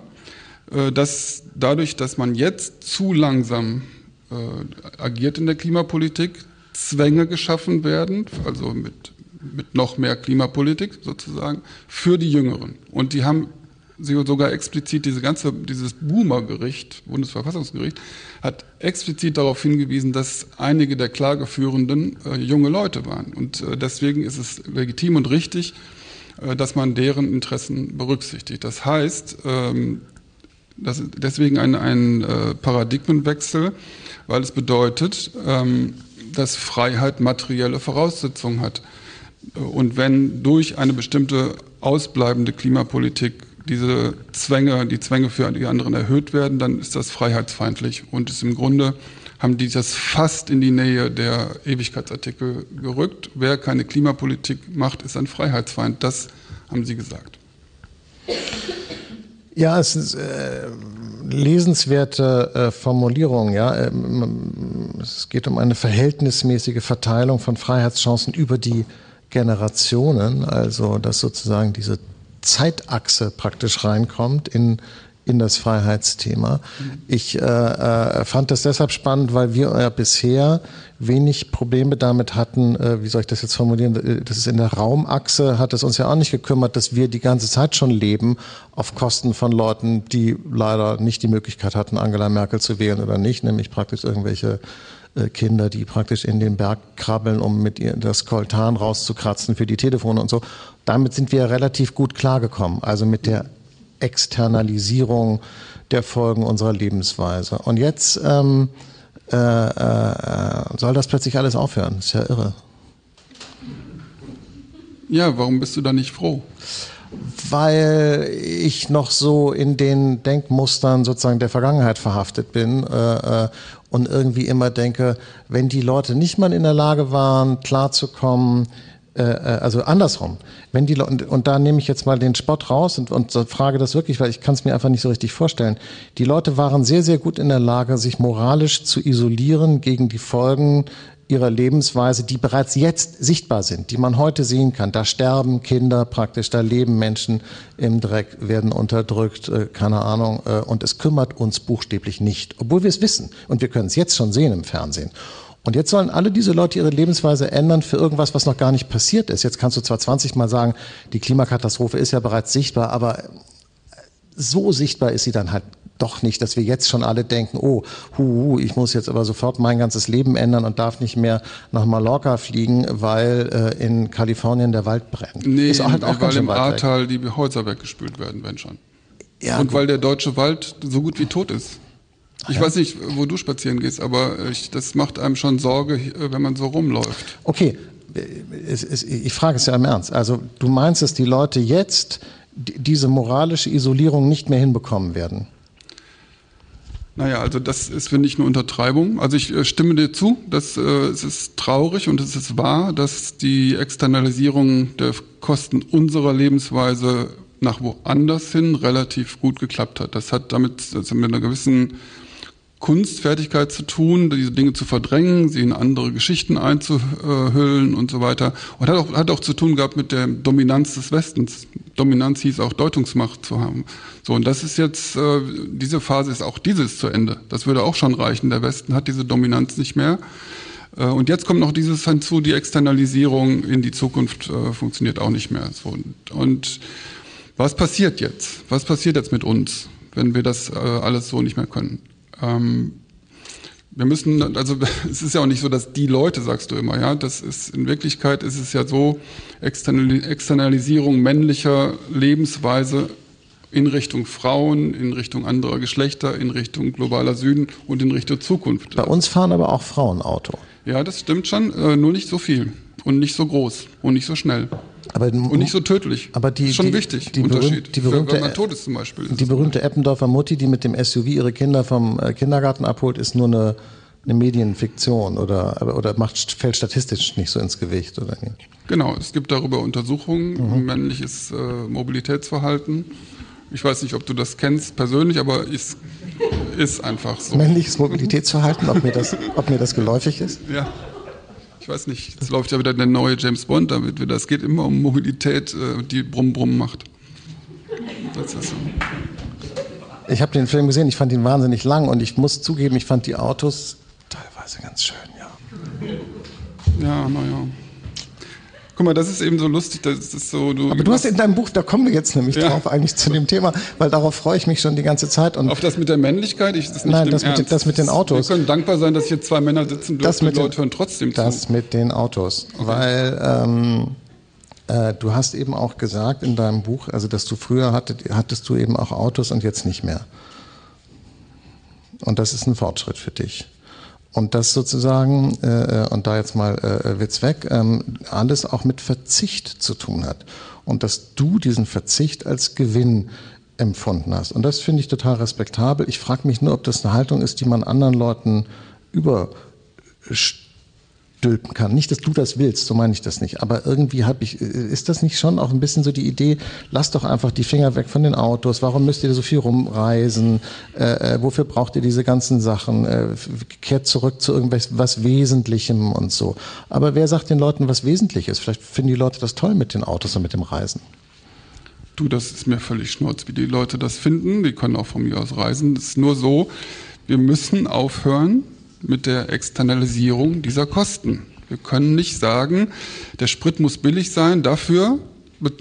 äh, dass dadurch, dass man jetzt zu langsam äh, agiert in der Klimapolitik, Zwänge geschaffen werden, also mit, mit noch mehr Klimapolitik sozusagen, für die Jüngeren. Und die haben sie sogar explizit diese ganze, dieses Boomer-Gericht, Bundesverfassungsgericht, hat explizit darauf hingewiesen, dass einige der Klageführenden äh, junge Leute waren. Und äh, deswegen ist es legitim und richtig, äh, dass man deren Interessen berücksichtigt. Das heißt, ähm, das ist deswegen ein, ein äh, Paradigmenwechsel, weil es bedeutet, ähm, dass Freiheit materielle Voraussetzungen hat. Und wenn durch eine bestimmte ausbleibende Klimapolitik diese Zwänge, die Zwänge für die anderen erhöht werden, dann ist das freiheitsfeindlich und ist im Grunde haben die das fast in die Nähe der Ewigkeitsartikel gerückt. Wer keine Klimapolitik macht, ist ein Freiheitsfeind. Das haben sie gesagt. Ja, es ist äh, lesenswerte äh, Formulierung. Ja, ähm, es geht um eine verhältnismäßige Verteilung von Freiheitschancen über die Generationen, also dass sozusagen diese Zeitachse praktisch reinkommt in, in das Freiheitsthema. Ich äh, äh, fand das deshalb spannend, weil wir ja bisher wenig Probleme damit hatten, äh, wie soll ich das jetzt formulieren, äh, das ist in der Raumachse, hat es uns ja auch nicht gekümmert, dass wir die ganze Zeit schon leben auf Kosten von Leuten, die leider nicht die Möglichkeit hatten, Angela Merkel zu wählen oder nicht, nämlich praktisch irgendwelche äh, Kinder, die praktisch in den Berg krabbeln, um mit ihr das Koltan rauszukratzen für die Telefone und so. Damit sind wir relativ gut klargekommen, also mit der Externalisierung der Folgen unserer Lebensweise. Und jetzt ähm, äh, äh, soll das plötzlich alles aufhören. Ist ja irre. Ja, warum bist du da nicht froh? Weil ich noch so in den Denkmustern sozusagen der Vergangenheit verhaftet bin äh, äh und irgendwie immer denke, wenn die Leute nicht mal in der Lage waren, klarzukommen, äh, äh, also andersrum, wenn die und, und da nehme ich jetzt mal den Spott raus und, und frage das wirklich, weil ich kann es mir einfach nicht so richtig vorstellen. Die Leute waren sehr, sehr gut in der Lage, sich moralisch zu isolieren gegen die Folgen ihrer Lebensweise, die bereits jetzt sichtbar sind, die man heute sehen kann. Da sterben Kinder praktisch, da leben Menschen im Dreck, werden unterdrückt, äh, keine Ahnung. Äh, und es kümmert uns buchstäblich nicht, obwohl wir es wissen. Und wir können es jetzt schon sehen im Fernsehen. Und jetzt sollen alle diese Leute ihre Lebensweise ändern für irgendwas, was noch gar nicht passiert ist. Jetzt kannst du zwar 20 Mal sagen, die Klimakatastrophe ist ja bereits sichtbar, aber so sichtbar ist sie dann halt doch nicht, dass wir jetzt schon alle denken, oh, hu, ich muss jetzt aber sofort mein ganzes Leben ändern und darf nicht mehr nach Mallorca fliegen, weil äh, in Kalifornien der Wald brennt. Nee, ist halt auch weil im Ahrtal die Häuser weggespült werden, wenn schon. Ja, und gut. weil der deutsche Wald so gut wie tot ist. Ich ja. weiß nicht, wo du spazieren gehst, aber ich, das macht einem schon Sorge, wenn man so rumläuft. Okay, es, ich frage es ja im Ernst. Also du meinst, dass die Leute jetzt diese moralische Isolierung nicht mehr hinbekommen werden? Naja, also das ist, finde ich, eine Untertreibung. Also ich äh, stimme dir zu, dass äh, es ist traurig und es ist wahr, dass die Externalisierung der Kosten unserer Lebensweise nach woanders hin relativ gut geklappt hat. Das hat damit, das mit einer gewissen Kunstfertigkeit zu tun, diese Dinge zu verdrängen, sie in andere Geschichten einzuhüllen und so weiter. Und hat auch, hat auch zu tun gehabt mit der Dominanz des Westens. Dominanz hieß auch Deutungsmacht zu haben. So, und das ist jetzt, äh, diese Phase ist auch dieses zu Ende. Das würde auch schon reichen. Der Westen hat diese Dominanz nicht mehr. Äh, und jetzt kommt noch dieses hinzu, die Externalisierung in die Zukunft äh, funktioniert auch nicht mehr. So, und, was passiert jetzt? Was passiert jetzt mit uns, wenn wir das alles so nicht mehr können? Ähm, wir müssen, also [LAUGHS] es ist ja auch nicht so, dass die Leute, sagst du immer, ja, das ist in Wirklichkeit ist es ja so, Externalisierung männlicher Lebensweise in Richtung Frauen, in Richtung anderer Geschlechter, in Richtung globaler Süden und in Richtung Zukunft. Bei uns fahren aber auch Frauen Auto. Ja, das stimmt schon, äh, nur nicht so viel und nicht so groß und nicht so schnell. Aber, und nicht so tödlich. Aber die, ist schon die, wichtig, die, Unterschied. Die berühmte, man tot ist zum Beispiel. Die berühmte Eppendorfer Mutti, die mit dem SUV ihre Kinder vom äh, Kindergarten abholt, ist nur eine, eine Medienfiktion oder, oder macht, fällt statistisch nicht so ins Gewicht, oder nicht? Genau, es gibt darüber Untersuchungen, mhm. männliches äh, Mobilitätsverhalten. Ich weiß nicht, ob du das kennst persönlich, aber es ist einfach so. Männliches Mobilitätsverhalten, ob mir das, ob mir das geläufig ist? Ja ich weiß nicht, jetzt läuft ja wieder der neue James Bond damit wieder. Es geht immer um Mobilität, äh, die Brumm Brumm macht. Das ist so. Ich habe den Film gesehen, ich fand ihn wahnsinnig lang und ich muss zugeben, ich fand die Autos teilweise ganz schön, ja. Ja, naja. Guck mal, das ist eben so lustig. Das ist so, du Aber du hast in deinem Buch, da kommen wir jetzt nämlich ja. drauf eigentlich zu dem Thema, weil darauf freue ich mich schon die ganze Zeit. Und Auf das mit der Männlichkeit? Ich, das nicht Nein, das mit, das mit, den Autos. Wir können dankbar sein, dass hier zwei Männer sitzen dürfen und Leute hören trotzdem zu. Das mit den Autos. Okay. Weil ähm, äh, du hast eben auch gesagt in deinem Buch, also dass du früher hattet, hattest du eben auch Autos und jetzt nicht mehr. Und das ist ein Fortschritt für dich. Und das sozusagen, äh, äh, und da jetzt mal äh, Witz weg, ähm, alles auch mit Verzicht zu tun hat. Und dass du diesen Verzicht als Gewinn empfunden hast. Und das finde ich total respektabel. Ich frage mich nur, ob das eine Haltung ist, die man anderen Leuten über stülpen kann. Nicht, dass du das willst, so meine ich das nicht. Aber irgendwie habe ich, ist das nicht schon auch ein bisschen so die Idee, lass doch einfach die Finger weg von den Autos. Warum müsst ihr so viel rumreisen? Äh, äh wofür braucht ihr diese ganzen Sachen? Äh, kehrt zurück zu irgendwas was Wesentlichem und so. Aber wer sagt den Leuten was Wesentliches? Vielleicht finden die Leute das toll mit den Autos und mit dem Reisen. Du, das ist mir völlig schnurz, wie die Leute das finden. Die können auch von mir aus reisen. Das ist nur so, wir müssen aufhören, mit der Externalisierung dieser Kosten. Wir können nicht sagen, der Sprit muss billig sein, dafür,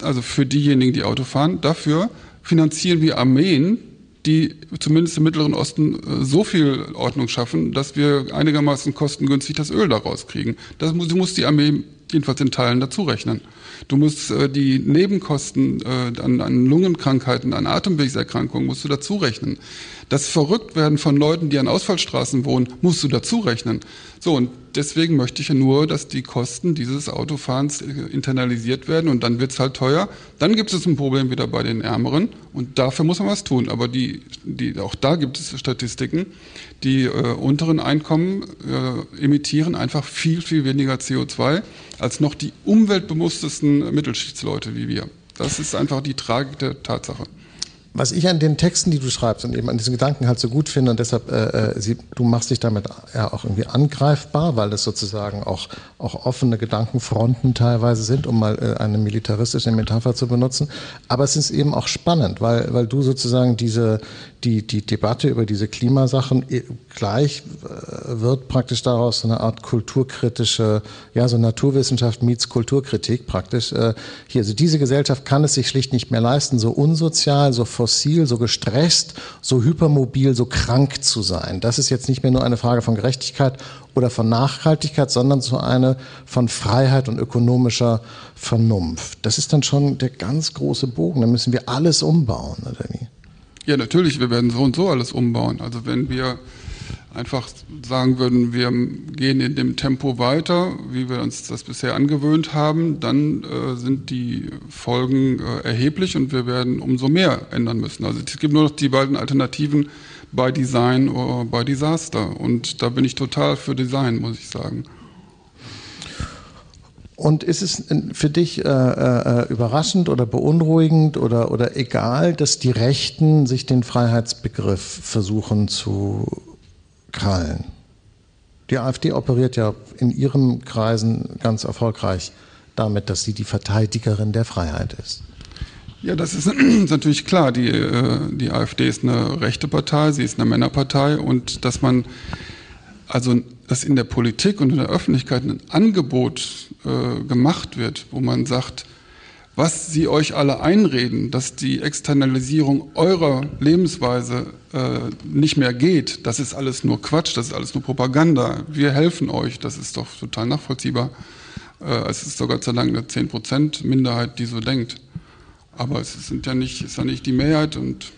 also für diejenigen, die Auto fahren, dafür finanzieren wir Armeen, die zumindest im Mittleren Osten äh, so viel Ordnung schaffen, dass wir einigermaßen kostengünstig das Öl daraus kriegen. Das muss, muss die Armee jedenfalls in Teilen dazu rechnen. Du musst äh, die Nebenkosten äh, an, an Lungenkrankheiten, an Atemwegserkrankungen musst du dazu rechnen. Das Verrücktwerden von Leuten, die an Ausfallstraßen wohnen, musst du dazu rechnen. So, und deswegen möchte ich ja nur, dass die Kosten dieses Autofahrens äh, internalisiert werden und dann wird's halt teuer. Dann gibt es ein Problem wieder bei den Ärmeren und dafür muss man was tun. Aber die, die, auch da gibt es Statistiken. Die äh, unteren Einkommen äh, emittieren einfach viel, viel weniger CO2 als noch die umweltbewusstesten Mittelschichtsleute wie wir. Das ist einfach die Tragik der Tatsache was ich an den Texten, die du schreibst und eben an diesen Gedanken halt so gut finde und deshalb, äh, äh, sie, du machst dich damit ja auch irgendwie angreifbar, weil das sozusagen auch, auch offene Gedankenfronten teilweise sind, um mal äh, eine militaristische Metapher zu benutzen. Aber es ist eben auch spannend, weil, weil du sozusagen diese, die, die Debatte über diese Klimasachen äh, gleich äh, wird praktisch daraus so eine Art kulturkritische, ja, so Naturwissenschaft meets Kulturkritik praktisch. Äh, hier, also diese Gesellschaft kann es sich schlicht nicht mehr leisten, so unsozial, so fossil, so gestresst, so hypermobil, so krank zu sein. Das ist jetzt nicht mehr nur eine Frage von Gerechtigkeit oder von Nachhaltigkeit, sondern so eine von Freiheit und ökonomischer Vernunft. Das ist dann schon der ganz große Bogen. Da müssen wir alles umbauen, oder wie? Ja, natürlich. Wir werden so und so alles umbauen. Also wenn wir einfach sagen würden, wir gehen in dem Tempo weiter, wie wir uns das bisher angewöhnt haben, dann äh, sind die Folgen äh, erheblich und wir werden umso mehr ändern müssen. Also es gibt nur noch die beiden Alternativen bei Design oder bei Disaster. Und da bin ich total für Design, muss ich sagen. Und ist es für dich äh, äh, überraschend oder beunruhigend oder, oder egal, dass die Rechten sich den Freiheitsbegriff versuchen zu krallen. Die AfD operiert ja in ihren Kreisen ganz erfolgreich damit, dass sie die Verteidigerin der Freiheit ist. Ja, das [CLEARS THROAT] ist, natürlich klar. Die, äh, die AfD ist eine rechte Partei, sie ist eine Männerpartei und dass man also dass in der Politik und in der Öffentlichkeit ein Angebot äh, gemacht wird, wo man sagt, was sie euch alle einreden, dass die Externalisierung eurer Lebensweise äh, nicht mehr geht, das ist alles nur Quatsch, das ist alles nur Propaganda. Wir helfen euch, das ist doch total nachvollziehbar. Äh, es ist doch Gott sei Dank eine 10% Minderheit, die so denkt. Aber es sind ja nicht, ist ja nicht die Mehrheit und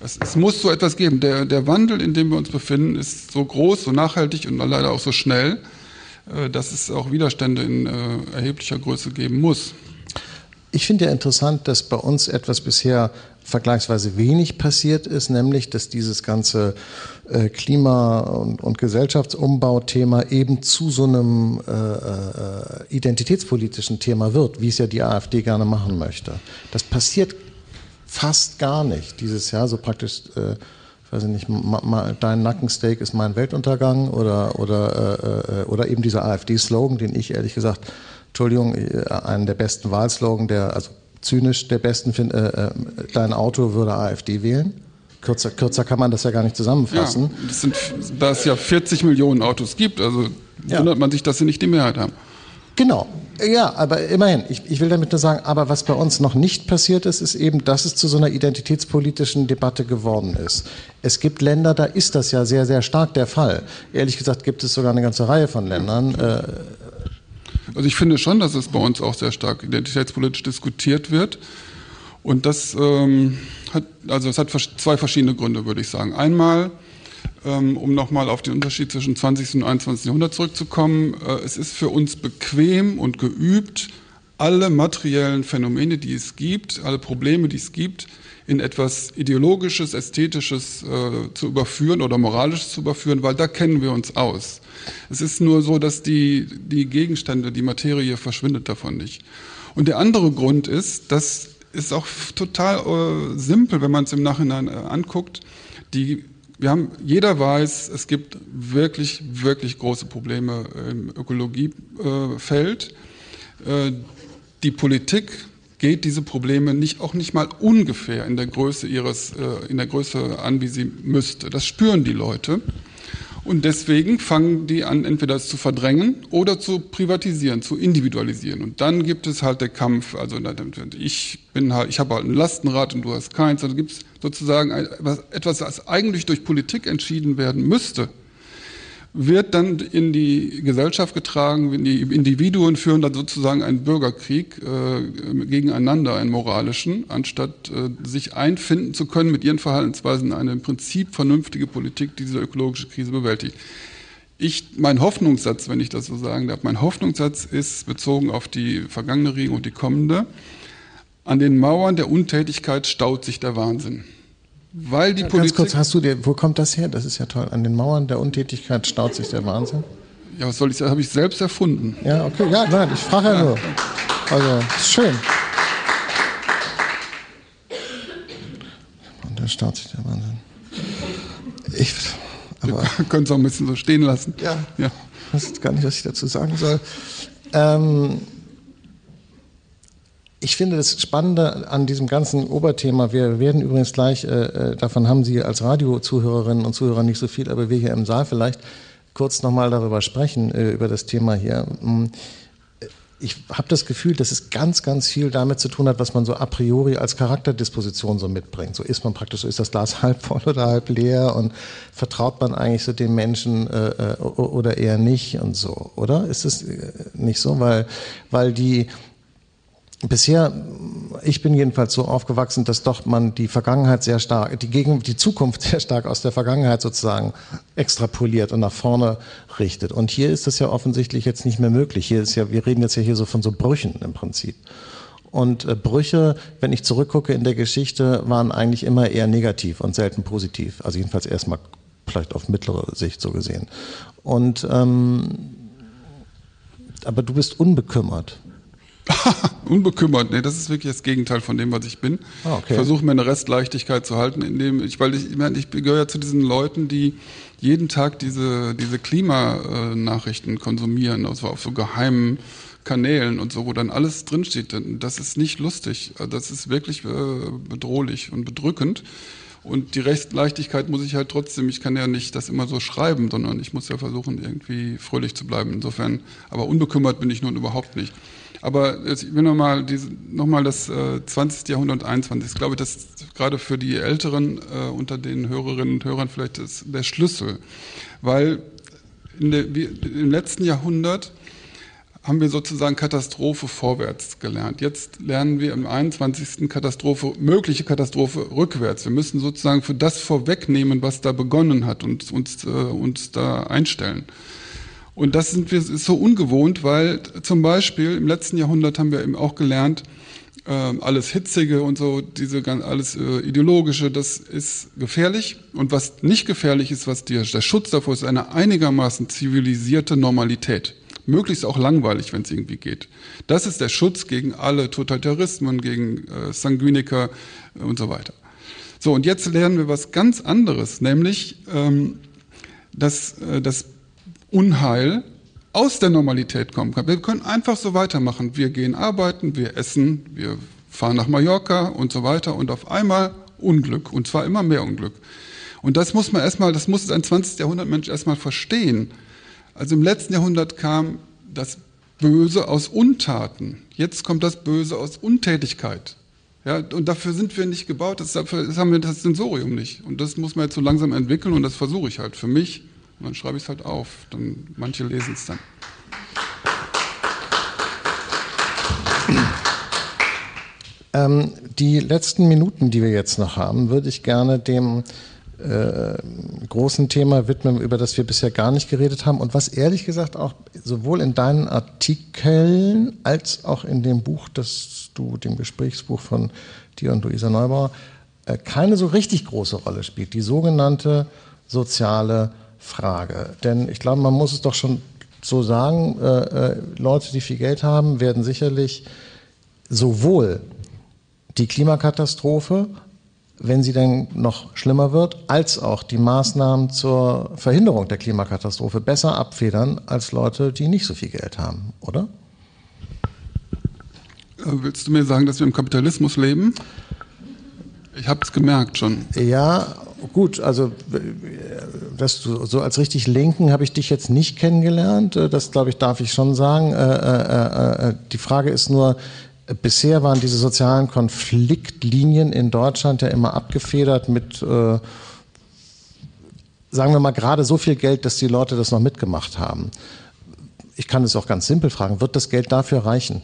es, es, muss so etwas geben. Der, der Wandel, in dem wir uns befinden, ist so groß, so nachhaltig und leider auch so schnell, äh, dass es auch Widerstände in äh, erheblicher Größe geben muss. Ich finde ja interessant, dass bei uns etwas bisher vergleichsweise wenig passiert ist, nämlich dass dieses ganze äh, Klima- und, und Gesellschaftsumbauthema eben zu so einem äh, äh, identitätspolitischen Thema wird, wie es ja die AfD gerne machen möchte. Das passiert fast gar nicht dieses Jahr, so praktisch, äh, ich weiß nicht, ma, ma, dein Nackensteak ist mein Weltuntergang oder, oder, äh, äh, oder eben dieser AfD-Slogan, den ich ehrlich gesagt Entschuldigung, äh, einen der besten Wahlslogan, der, also zynisch der besten, find, äh, äh, dein Auto würde AfD wählen. Kürzer, kürzer kann man das ja gar nicht zusammenfassen. Ja, das sind, da es ja 40 Millionen Autos gibt, also ja. wundert man sich, dass sie nicht die Mehrheit haben. Genau. Ja, aber immerhin, ich, ich will damit nur sagen, aber was bei uns noch nicht passiert ist, ist eben, dass es zu so einer identitätspolitischen Debatte geworden ist. Es gibt Länder, da ist das ja sehr, sehr stark der Fall. Ehrlich gesagt gibt es sogar eine ganze Reihe von Ländern. Äh, also ich finde schon, dass es bei uns auch sehr stark identitätspolitisch diskutiert wird. Und das ähm, hat, also es hat zwei verschiedene Gründe, würde ich sagen. Einmal, ähm, um nochmal auf den Unterschied zwischen 20. und 21. Jahrhundert zurückzukommen, äh, es ist für uns bequem und geübt, alle materiellen Phänomene, die es gibt, alle Probleme, die es gibt, in etwas Ideologisches, Ästhetisches äh, zu überführen oder Moralisches zu überführen, weil da kennen wir uns aus. Es ist nur so, dass die, die Gegenstände, die Materie verschwindet davon nicht. Und der andere Grund ist, das ist auch total äh, simpel, wenn man es im Nachhinein äh, anguckt. Die, wir haben, jeder weiß, es gibt wirklich, wirklich große Probleme im Ökologiefeld. Äh, die Politik geht diese Probleme nicht, auch nicht mal ungefähr in der Größe ihres, äh, in der Größe an, wie sie müsste. Das spüren die Leute. Und deswegen fangen die an, entweder zu verdrängen oder zu privatisieren, zu individualisieren. Und dann gibt es halt der Kampf. Also ich bin halt, ich habe halt ein Lastenrad und du hast keins. Also gibt es sozusagen etwas, was eigentlich durch Politik entschieden werden müsste wird dann in die Gesellschaft getragen, die Individuen führen dann sozusagen einen Bürgerkrieg äh, gegeneinander, einen moralischen, anstatt äh, sich einfinden zu können mit ihren Verhaltensweisen in eine im Prinzip vernünftige Politik, die diese ökologische Krise bewältigt. Ich, mein Hoffnungssatz, wenn ich das so sagen darf, mein Hoffnungssatz ist bezogen auf die vergangene Regierung und die kommende, an den Mauern der Untätigkeit staut sich der Wahnsinn. Weil die ja, Politik. Ganz kurz, hast du dir, wo kommt das her? Das ist ja toll. An den Mauern der Untätigkeit staut sich der Wahnsinn. Ja, was soll ich sagen? Habe ich selbst erfunden. Ja, okay, ja, nein, ich frage ja, nur. Also, ist schön. Und da staut sich der Wahnsinn. Ich, aber. Wir [LAUGHS] können es auch ein bisschen so stehen lassen. Ja. ja. Ich weiß gar nicht, was ich dazu sagen soll. Ähm, ich finde das Spannende an diesem ganzen Oberthema, wir werden übrigens gleich, äh, äh, davon haben Sie als Radiozuhörerinnen und Zuhörer nicht so viel, aber wir hier im Saal vielleicht kurz nochmal darüber sprechen, äh, über das Thema hier. Mm, ich habe das Gefühl, dass es ganz, ganz viel damit zu tun hat, was man so a priori als Charakterdisposition so mitbringt. So ist man praktisch, so ist das Glas [LAUGHS] halb voll oder halb leer und vertraut man eigentlich so dem Menschen äh, äh oder eher nicht und so, oder? Ist es äh, nicht so? Weil, weil die, bisher, ich bin jedenfalls so aufgewachsen, dass doch man die Vergangenheit sehr stark, die, Gegen die Zukunft [LAUGHS] sehr stark aus der Vergangenheit sozusagen extrapoliert und nach vorne richtet. Und hier ist das ja offensichtlich jetzt nicht mehr möglich. Hier ist ja, wir reden jetzt ja hier so von so Brüchen im Prinzip. Und äh, Brüche, wenn ich zurückgucke in der Geschichte, waren eigentlich immer eher negativ und selten positiv. Also jedenfalls erstmal vielleicht auf mittlere Sicht so gesehen. Und ähm, aber du bist unbekümmert. [LAUGHS] Unbekümmert, nee, das ist wirklich das Gegenteil von dem, was ich bin. Ah, okay. Ich versuche mir eine Restleichtigkeit zu halten, indem ich, weil ich, ich, meine, ich gehöre ja zu diesen Leuten, die jeden Tag diese, diese Klimanachrichten konsumieren, also auf so geheimen Kanälen und so, wo dann alles drinsteht. Das ist nicht lustig. Das ist wirklich äh, bedrohlich und bedrückend. Und die Restleichtigkeit muss ich halt trotzdem, ich kann ja nicht das immer so schreiben, sondern ich muss ja versuchen, irgendwie fröhlich zu bleiben. Insofern, aber unbekümmert bin ich nun überhaupt nicht. Aber ich will nochmal noch mal das äh, 20. Jahrhundert und 21. Ich glaube, das ist gerade für die Älteren äh, unter den Hörerinnen und Hörern vielleicht der Schlüssel. Weil der, wie, im letzten Jahrhundert haben wir sozusagen Katastrophe vorwärts gelernt. Jetzt lernen wir im 21. Katastrophe, mögliche Katastrophe rückwärts. Wir müssen sozusagen für das vorwegnehmen, was da begonnen hat und uns, äh, uns da einstellen. Und das sind wir, ist so ungewohnt, weil zum Beispiel im letzten Jahrhundert haben wir eben auch gelernt, äh, alles Hitzige und so, diese alles äh, Ideologische, das ist gefährlich. Und was nicht gefährlich ist, was dir, der Schutz davor ist, eine einigermaßen zivilisierte Normalität. Möglichst auch langweilig, wenn es irgendwie geht. Das ist der Schutz gegen alle Totalitarismen, gegen äh, Sanguiniker äh, und so weiter. So, und jetzt lernen wir was ganz anderes, nämlich, ähm, dass äh, das Unheil aus der Normalität kommen kann. Wir können einfach so weitermachen. Wir gehen arbeiten, wir essen, wir fahren nach Mallorca und so weiter und auf einmal Unglück und zwar immer mehr Unglück. Und das muss man erstmal, das muss ein 20. Jahrhundert Mensch erstmal verstehen. Also im letzten Jahrhundert kam das Böse aus Untaten. Jetzt kommt das Böse aus Untätigkeit. Ja, und dafür sind wir nicht gebaut, das, dafür, das haben wir das Sensorium nicht. Und das muss man jetzt so langsam entwickeln und das versuche ich halt für mich und dann schreibe ich es halt auf. Dann, manche lesen es dann. Ähm, die letzten Minuten, die wir jetzt noch haben, würde ich gerne dem äh, großen Thema widmen, über das wir bisher gar nicht geredet haben und was ehrlich gesagt auch sowohl in deinen Artikeln als auch in dem Buch, das du, dem Gesprächsbuch von dir und Luisa Neubauer, äh, keine so richtig große Rolle spielt, die sogenannte soziale Frage. Denn ich glaube, man muss es doch schon so sagen, äh, äh, Leute, die viel Geld haben, werden sicherlich sowohl die Klimakatastrophe, wenn sie dann noch schlimmer wird, als auch die Maßnahmen zur Verhinderung der Klimakatastrophe besser abfedern als Leute, die nicht so viel Geld haben, oder? Äh, willst du mir sagen, dass wir im Kapitalismus leben? Ich habe es gemerkt schon. Ja, gut, also das so als richtig Linken habe ich dich jetzt nicht kennengelernt. Äh, das glaube ich darf ich schon sagen. Äh, äh, äh, die Frage ist nur, bisher waren diese sozialen Konfliktlinien in Deutschland ja immer abgefedert mit, äh, sagen wir mal, gerade so viel Geld, dass die Leute das noch mitgemacht haben. Ich kann es auch ganz simpel fragen, wird das Geld dafür reichen?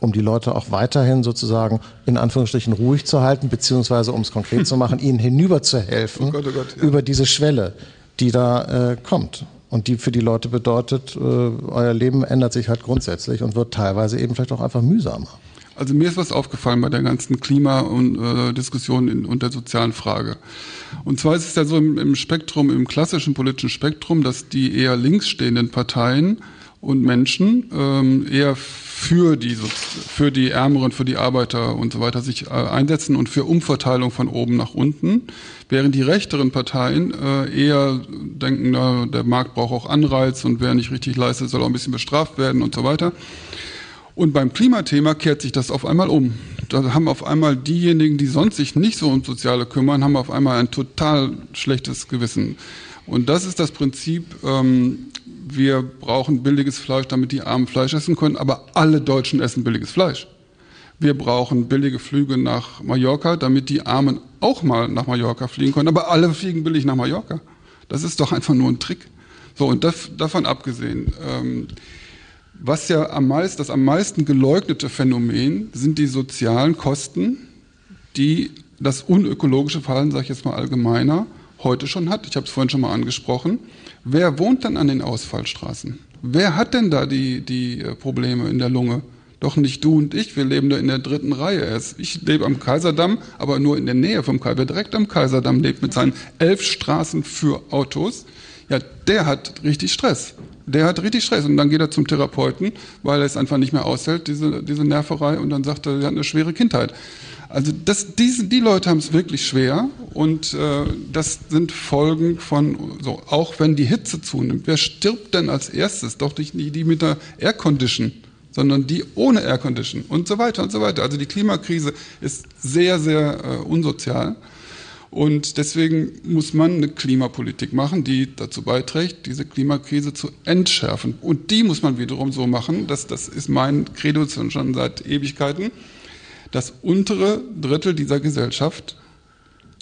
um die Leute auch weiterhin sozusagen in Anführungsstrichen ruhig zu halten, beziehungsweise um es konkret zu machen, [LAUGHS] ihnen hinüber zu helfen oh Gott, oh Gott, ja. über diese Schwelle, die da äh, kommt. Und die für die Leute bedeutet, äh, euer Leben ändert sich halt grundsätzlich und wird teilweise eben vielleicht auch einfach mühsamer. Also mir ist was aufgefallen bei der ganzen Klimadiskussion äh, und der sozialen Frage. Und zwar ist es ja so im, im Spektrum, im klassischen politischen Spektrum, dass die eher links stehenden Parteien und Menschen ähm, eher für die, für die Ärmeren, für die Arbeiter und so weiter sich äh, einsetzen und für Umverteilung von oben nach unten, während die rechteren Parteien äh, eher denken, na, der Markt braucht auch Anreiz und wer nicht richtig leistet, soll auch ein bisschen bestraft werden und so weiter. Und beim Klimathema kehrt sich das auf einmal um. Da haben auf einmal diejenigen, die sonst sich nicht so um Soziale kümmern, haben auf einmal ein total schlechtes Gewissen. Und das ist das Prinzip, ähm, wir brauchen billiges Fleisch, damit die Armen Fleisch essen können, aber alle Deutschen essen billiges Fleisch. Wir brauchen billige Flüge nach Mallorca, damit die Armen auch mal nach Mallorca fliegen können, aber alle fliegen billig nach Mallorca. Das ist doch einfach nur ein Trick. So, und das, davon abgesehen, ähm, was ja am meisten, das am meisten geleugnete Phänomen sind die sozialen Kosten, die das unökologische Verhalten, sage ich jetzt mal allgemeiner, heute schon hat. Ich habe es vorhin schon mal angesprochen. Wer wohnt dann an den Ausfallstraßen? Wer hat denn da die, die äh, Probleme in der Lunge? Doch nicht du und ich, wir leben da in der dritten Reihe. Ich lebe am Kaiserdamm, aber nur in der Nähe vom Kaiserdamm. Wer direkt am Kaiserdamm lebt mit seinen elf Straßen für Autos, ja, der hat richtig Stress. Der hat richtig Stress und dann geht er zum Therapeuten, weil er es einfach nicht mehr aushält, diese, diese Nerverei, und dann sagt er, er hat eine schwere Kindheit. Also das, diese, die Leute haben es wirklich schwer und äh, das sind Folgen von, so, auch wenn die Hitze zunimmt. Wer stirbt denn als erstes? Doch nicht die mit der Aircondition, sondern die ohne Aircondition und so weiter und so weiter. Also die Klimakrise ist sehr, sehr äh, unsozial. Und deswegen muss man eine Klimapolitik machen, die dazu beiträgt, diese Klimakrise zu entschärfen. Und die muss man wiederum so machen, dass das ist mein Credo schon seit Ewigkeiten, das untere Drittel dieser Gesellschaft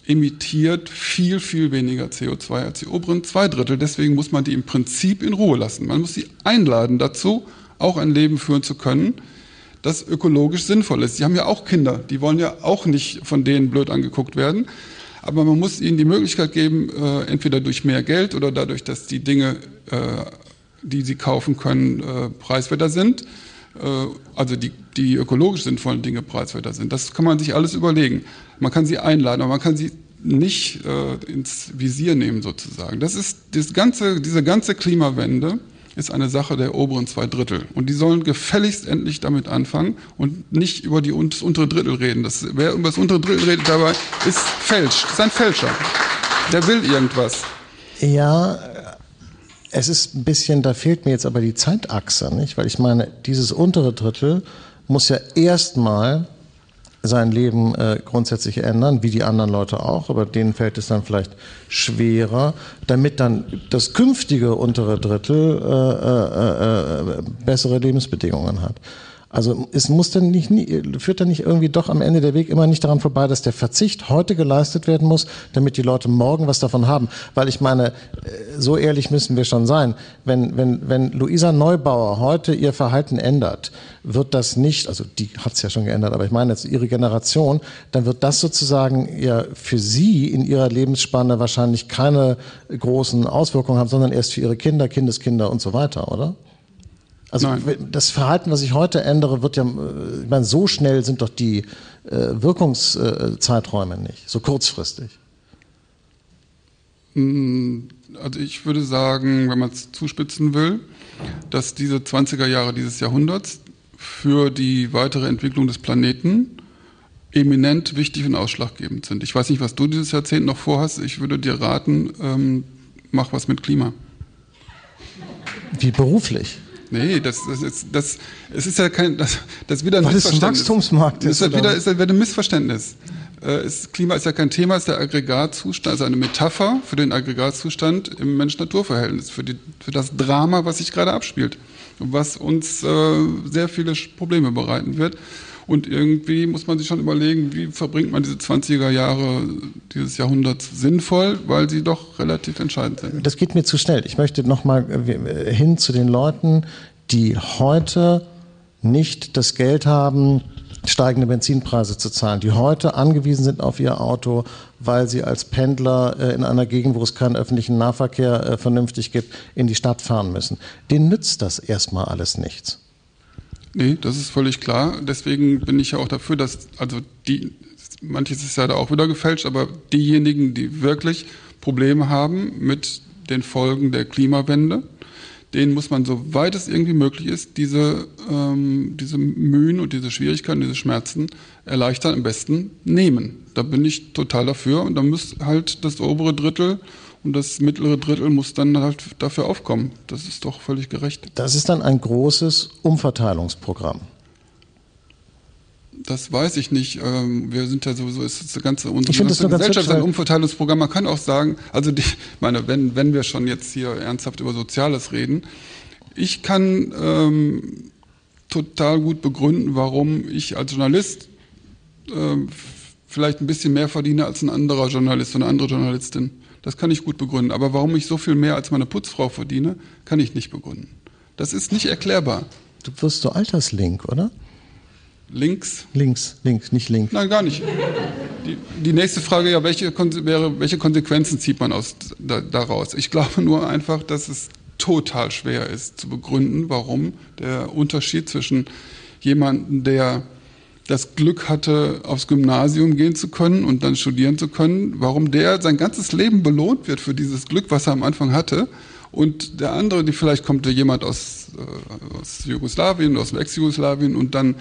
emittiert viel, viel weniger CO2 als die oberen zwei Drittel. Deswegen muss man die im Prinzip in Ruhe lassen. Man muss sie einladen dazu, auch ein Leben führen zu können, das ökologisch sinnvoll ist. Sie haben ja auch Kinder, die wollen ja auch nicht von denen blöd angeguckt werden. Aber man muss ihnen die Möglichkeit geben, äh, entweder durch mehr Geld oder dadurch, dass die Dinge, äh, die sie kaufen können, äh, preiswerter sind, äh, also die, die ökologisch sinnvollen Dinge preiswerter sind. Das kann man sich alles überlegen. Man kann sie einladen, aber man kann sie nicht äh, ins Visier nehmen sozusagen. Das ist das ganze, diese ganze Klimawende ist eine Sache der oberen zwei Drittel. Und die sollen gefälligst endlich damit anfangen und nicht über die, das untere Drittel reden. Das, wer über das untere Drittel redet dabei, ist fälsch, ist ein Fälscher. Der will irgendwas. Ja, es ist ein bisschen, da fehlt mir jetzt aber die Zeitachse, nicht? Weil ich meine, dieses untere Drittel muss ja erstmal sein Leben äh, grundsätzlich ändern, wie die anderen Leute auch, aber denen fällt es dann vielleicht schwerer, damit dann das künftige untere Drittel äh, äh, äh bessere Lebensbedingungen hat. Also es muss dann nicht, führt dann nicht irgendwie doch am Ende der Weg immer nicht daran vorbei, dass der Verzicht heute geleistet werden muss, damit die Leute morgen was davon haben. Weil ich meine, äh, so ehrlich müssen wir schon sein. Wenn, wenn, wenn Luisa Neubauer heute ihr Verhalten ändert, wird das nicht, also die hat es ja schon geändert, aber ich meine jetzt ihre Generation, dann wird das sozusagen ja für sie in ihrer Lebensspanne wahrscheinlich keine großen Auswirkungen haben, sondern erst für ihre Kinder, Kindeskinder und so weiter, oder? Also Nein. das Verhalten, was ich heute ändere, wird ja, äh, ich meine, so schnell sind doch die äh, Wirkungszeiträume nicht, so kurzfristig. Hm, also ich würde sagen, wenn man es zuspitzen will, dass diese 20er Jahre dieses Jahrhunderts für die weitere Entwicklung des Planeten eminent wichtig und ausschlaggebend sind. Ich weiß nicht, was du dieses Jahrzehnt noch vorhast. Ich würde dir raten, ähm, mach was mit Klima. Wie beruflich? Nee, das, das, ist, das, es ist ja kein, das, das ist wieder ein Weil Missverständnis. Es ein Wachstumsmarkt ist. Das ist wieder, ist wieder ein Missverständnis. Äh, ist, Klima ist ja kein Thema, es ist der Aggregatzustand, also eine Metapher für den Aggregatzustand im Mensch-Natur-Verhältnis, für, für das Drama, was sich gerade abspielt und was uns äh, sehr viele Probleme bereiten wird. Und irgendwie muss man sich schon überlegen, wie verbringt man diese 20er Jahre dieses Jahrhunderts sinnvoll, weil sie doch relativ entscheidend sind. Das geht mir zu schnell. Ich möchte nochmal äh, hin zu den Leuten, die heute nicht das Geld haben, steigende Benzinpreise zu zahlen, die heute angewiesen sind auf ihr Auto, weil sie als Pendler äh, in einer Gegend, wo es keinen öffentlichen Nahverkehr äh, vernünftig gibt, in die Stadt fahren müssen. Denen nützt das erstmal alles nichts. Nee, das ist völlig klar. Deswegen bin ich ja auch dafür, dass, also die, manches ist ja da auch wieder gefälscht, aber diejenigen, die wirklich Probleme haben mit den Folgen der Klimawende, denen muss man, soweit es irgendwie möglich ist, diese, ähm, diese Mühen und diese Schwierigkeiten, diese Schmerzen erleichtern, am besten nehmen. Da bin ich total dafür und da muss halt das obere Drittel und das mittlere Drittel muss dann halt dafür aufkommen. Das ist doch völlig gerecht. Das ist dann ein großes Umverteilungsprogramm. Das weiß ich nicht. Ähm, wir sind ja sowieso, ist das ganze, unsere ich ganze das Gesellschaft ein Umverteilungsprogramm. Man kann auch sagen, also die, meine, wenn, wenn wir schon jetzt hier ernsthaft über Soziales reden, ich kann ähm, total gut begründen, warum ich als Journalist ähm, vielleicht ein bisschen mehr verdiene als ein anderer Journalist oder eine andere Journalistin. Das kann ich gut begründen. Aber warum ich so viel mehr als meine Putzfrau verdiene, kann ich nicht begründen. Das ist nicht erklärbar. Du wirst so Alterslink, oder? Links? Links, links, nicht links. Nein, gar nicht. Die, die nächste Frage ja, welche, wäre, welche Konsequenzen zieht man aus, da, daraus? Ich glaube nur einfach, dass es total schwer ist zu begründen, warum der Unterschied zwischen jemandem, der das Glück hatte, aufs Gymnasium gehen zu können und dann studieren zu können, warum der sein ganzes Leben belohnt wird für dieses Glück, was er am Anfang hatte. Und der andere, die vielleicht kommt jemand aus, äh, aus Jugoslawien, aus Ex-Jugoslawien und dann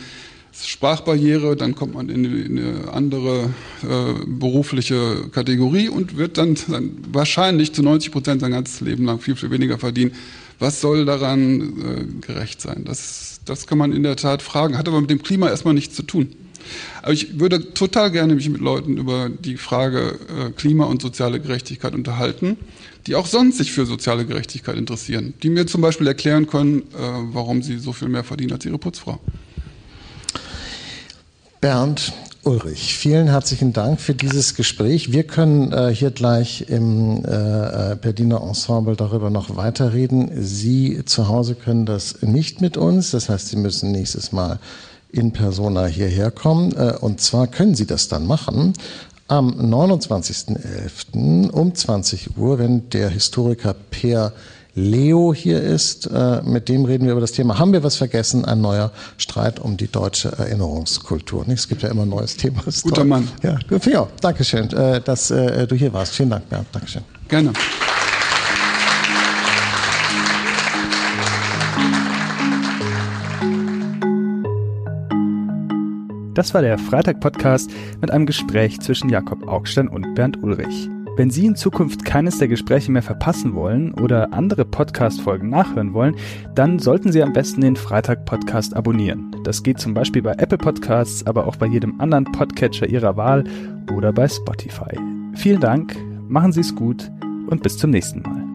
Sprachbarriere, dann kommt man in eine andere äh, berufliche Kategorie und wird dann, dann, wahrscheinlich zu 90 Prozent sein ganzes Leben lang viel, viel weniger verdienen. Was soll daran äh, gerecht sein? Das, das kann man in der Tat fragen, hat aber mit dem Klima erstmal nichts zu tun. Aber ich würde total gerne mich mit Leuten über die Frage äh, Klima und soziale Gerechtigkeit unterhalten, die auch sonst sich für soziale Gerechtigkeit interessieren, die mir zum Beispiel erklären können, äh, warum sie so viel mehr verdienen als ihre Putzfrau. Bernd Ulrich, vielen herzlichen Dank für dieses Gespräch. Wir können äh, hier gleich im äh, Berliner Ensemble darüber noch weiterreden. Sie zu Hause können das nicht mit uns. Das heißt, Sie müssen nächstes Mal in persona hierher kommen. Äh, und zwar können Sie das dann machen am 29.11. um 20 Uhr, wenn der Historiker Per Leo hier ist. Äh, mit dem reden wir über das Thema. Haben wir was vergessen? Ein neuer Streit um die deutsche Erinnerungskultur. Es gibt ja immer ein neues Thema. Guter toll. Mann. Ja, ja, danke schön, äh, dass äh, du hier warst. Vielen Dank, Bernd. Dankeschön. Gerne. Das war der Freitag-Podcast mit einem Gespräch zwischen Jakob Augstein und Bernd Ulrich. Wenn Sie in Zukunft keines der Gespräche mehr verpassen wollen oder andere Podcast-Folgen nachhören wollen, dann sollten Sie am besten den Freitag-Podcast abonnieren. Das geht zum Beispiel bei Apple Podcasts, aber auch bei jedem anderen Podcatcher Ihrer Wahl oder bei Spotify. Vielen Dank, machen Sie es gut und bis zum nächsten Mal.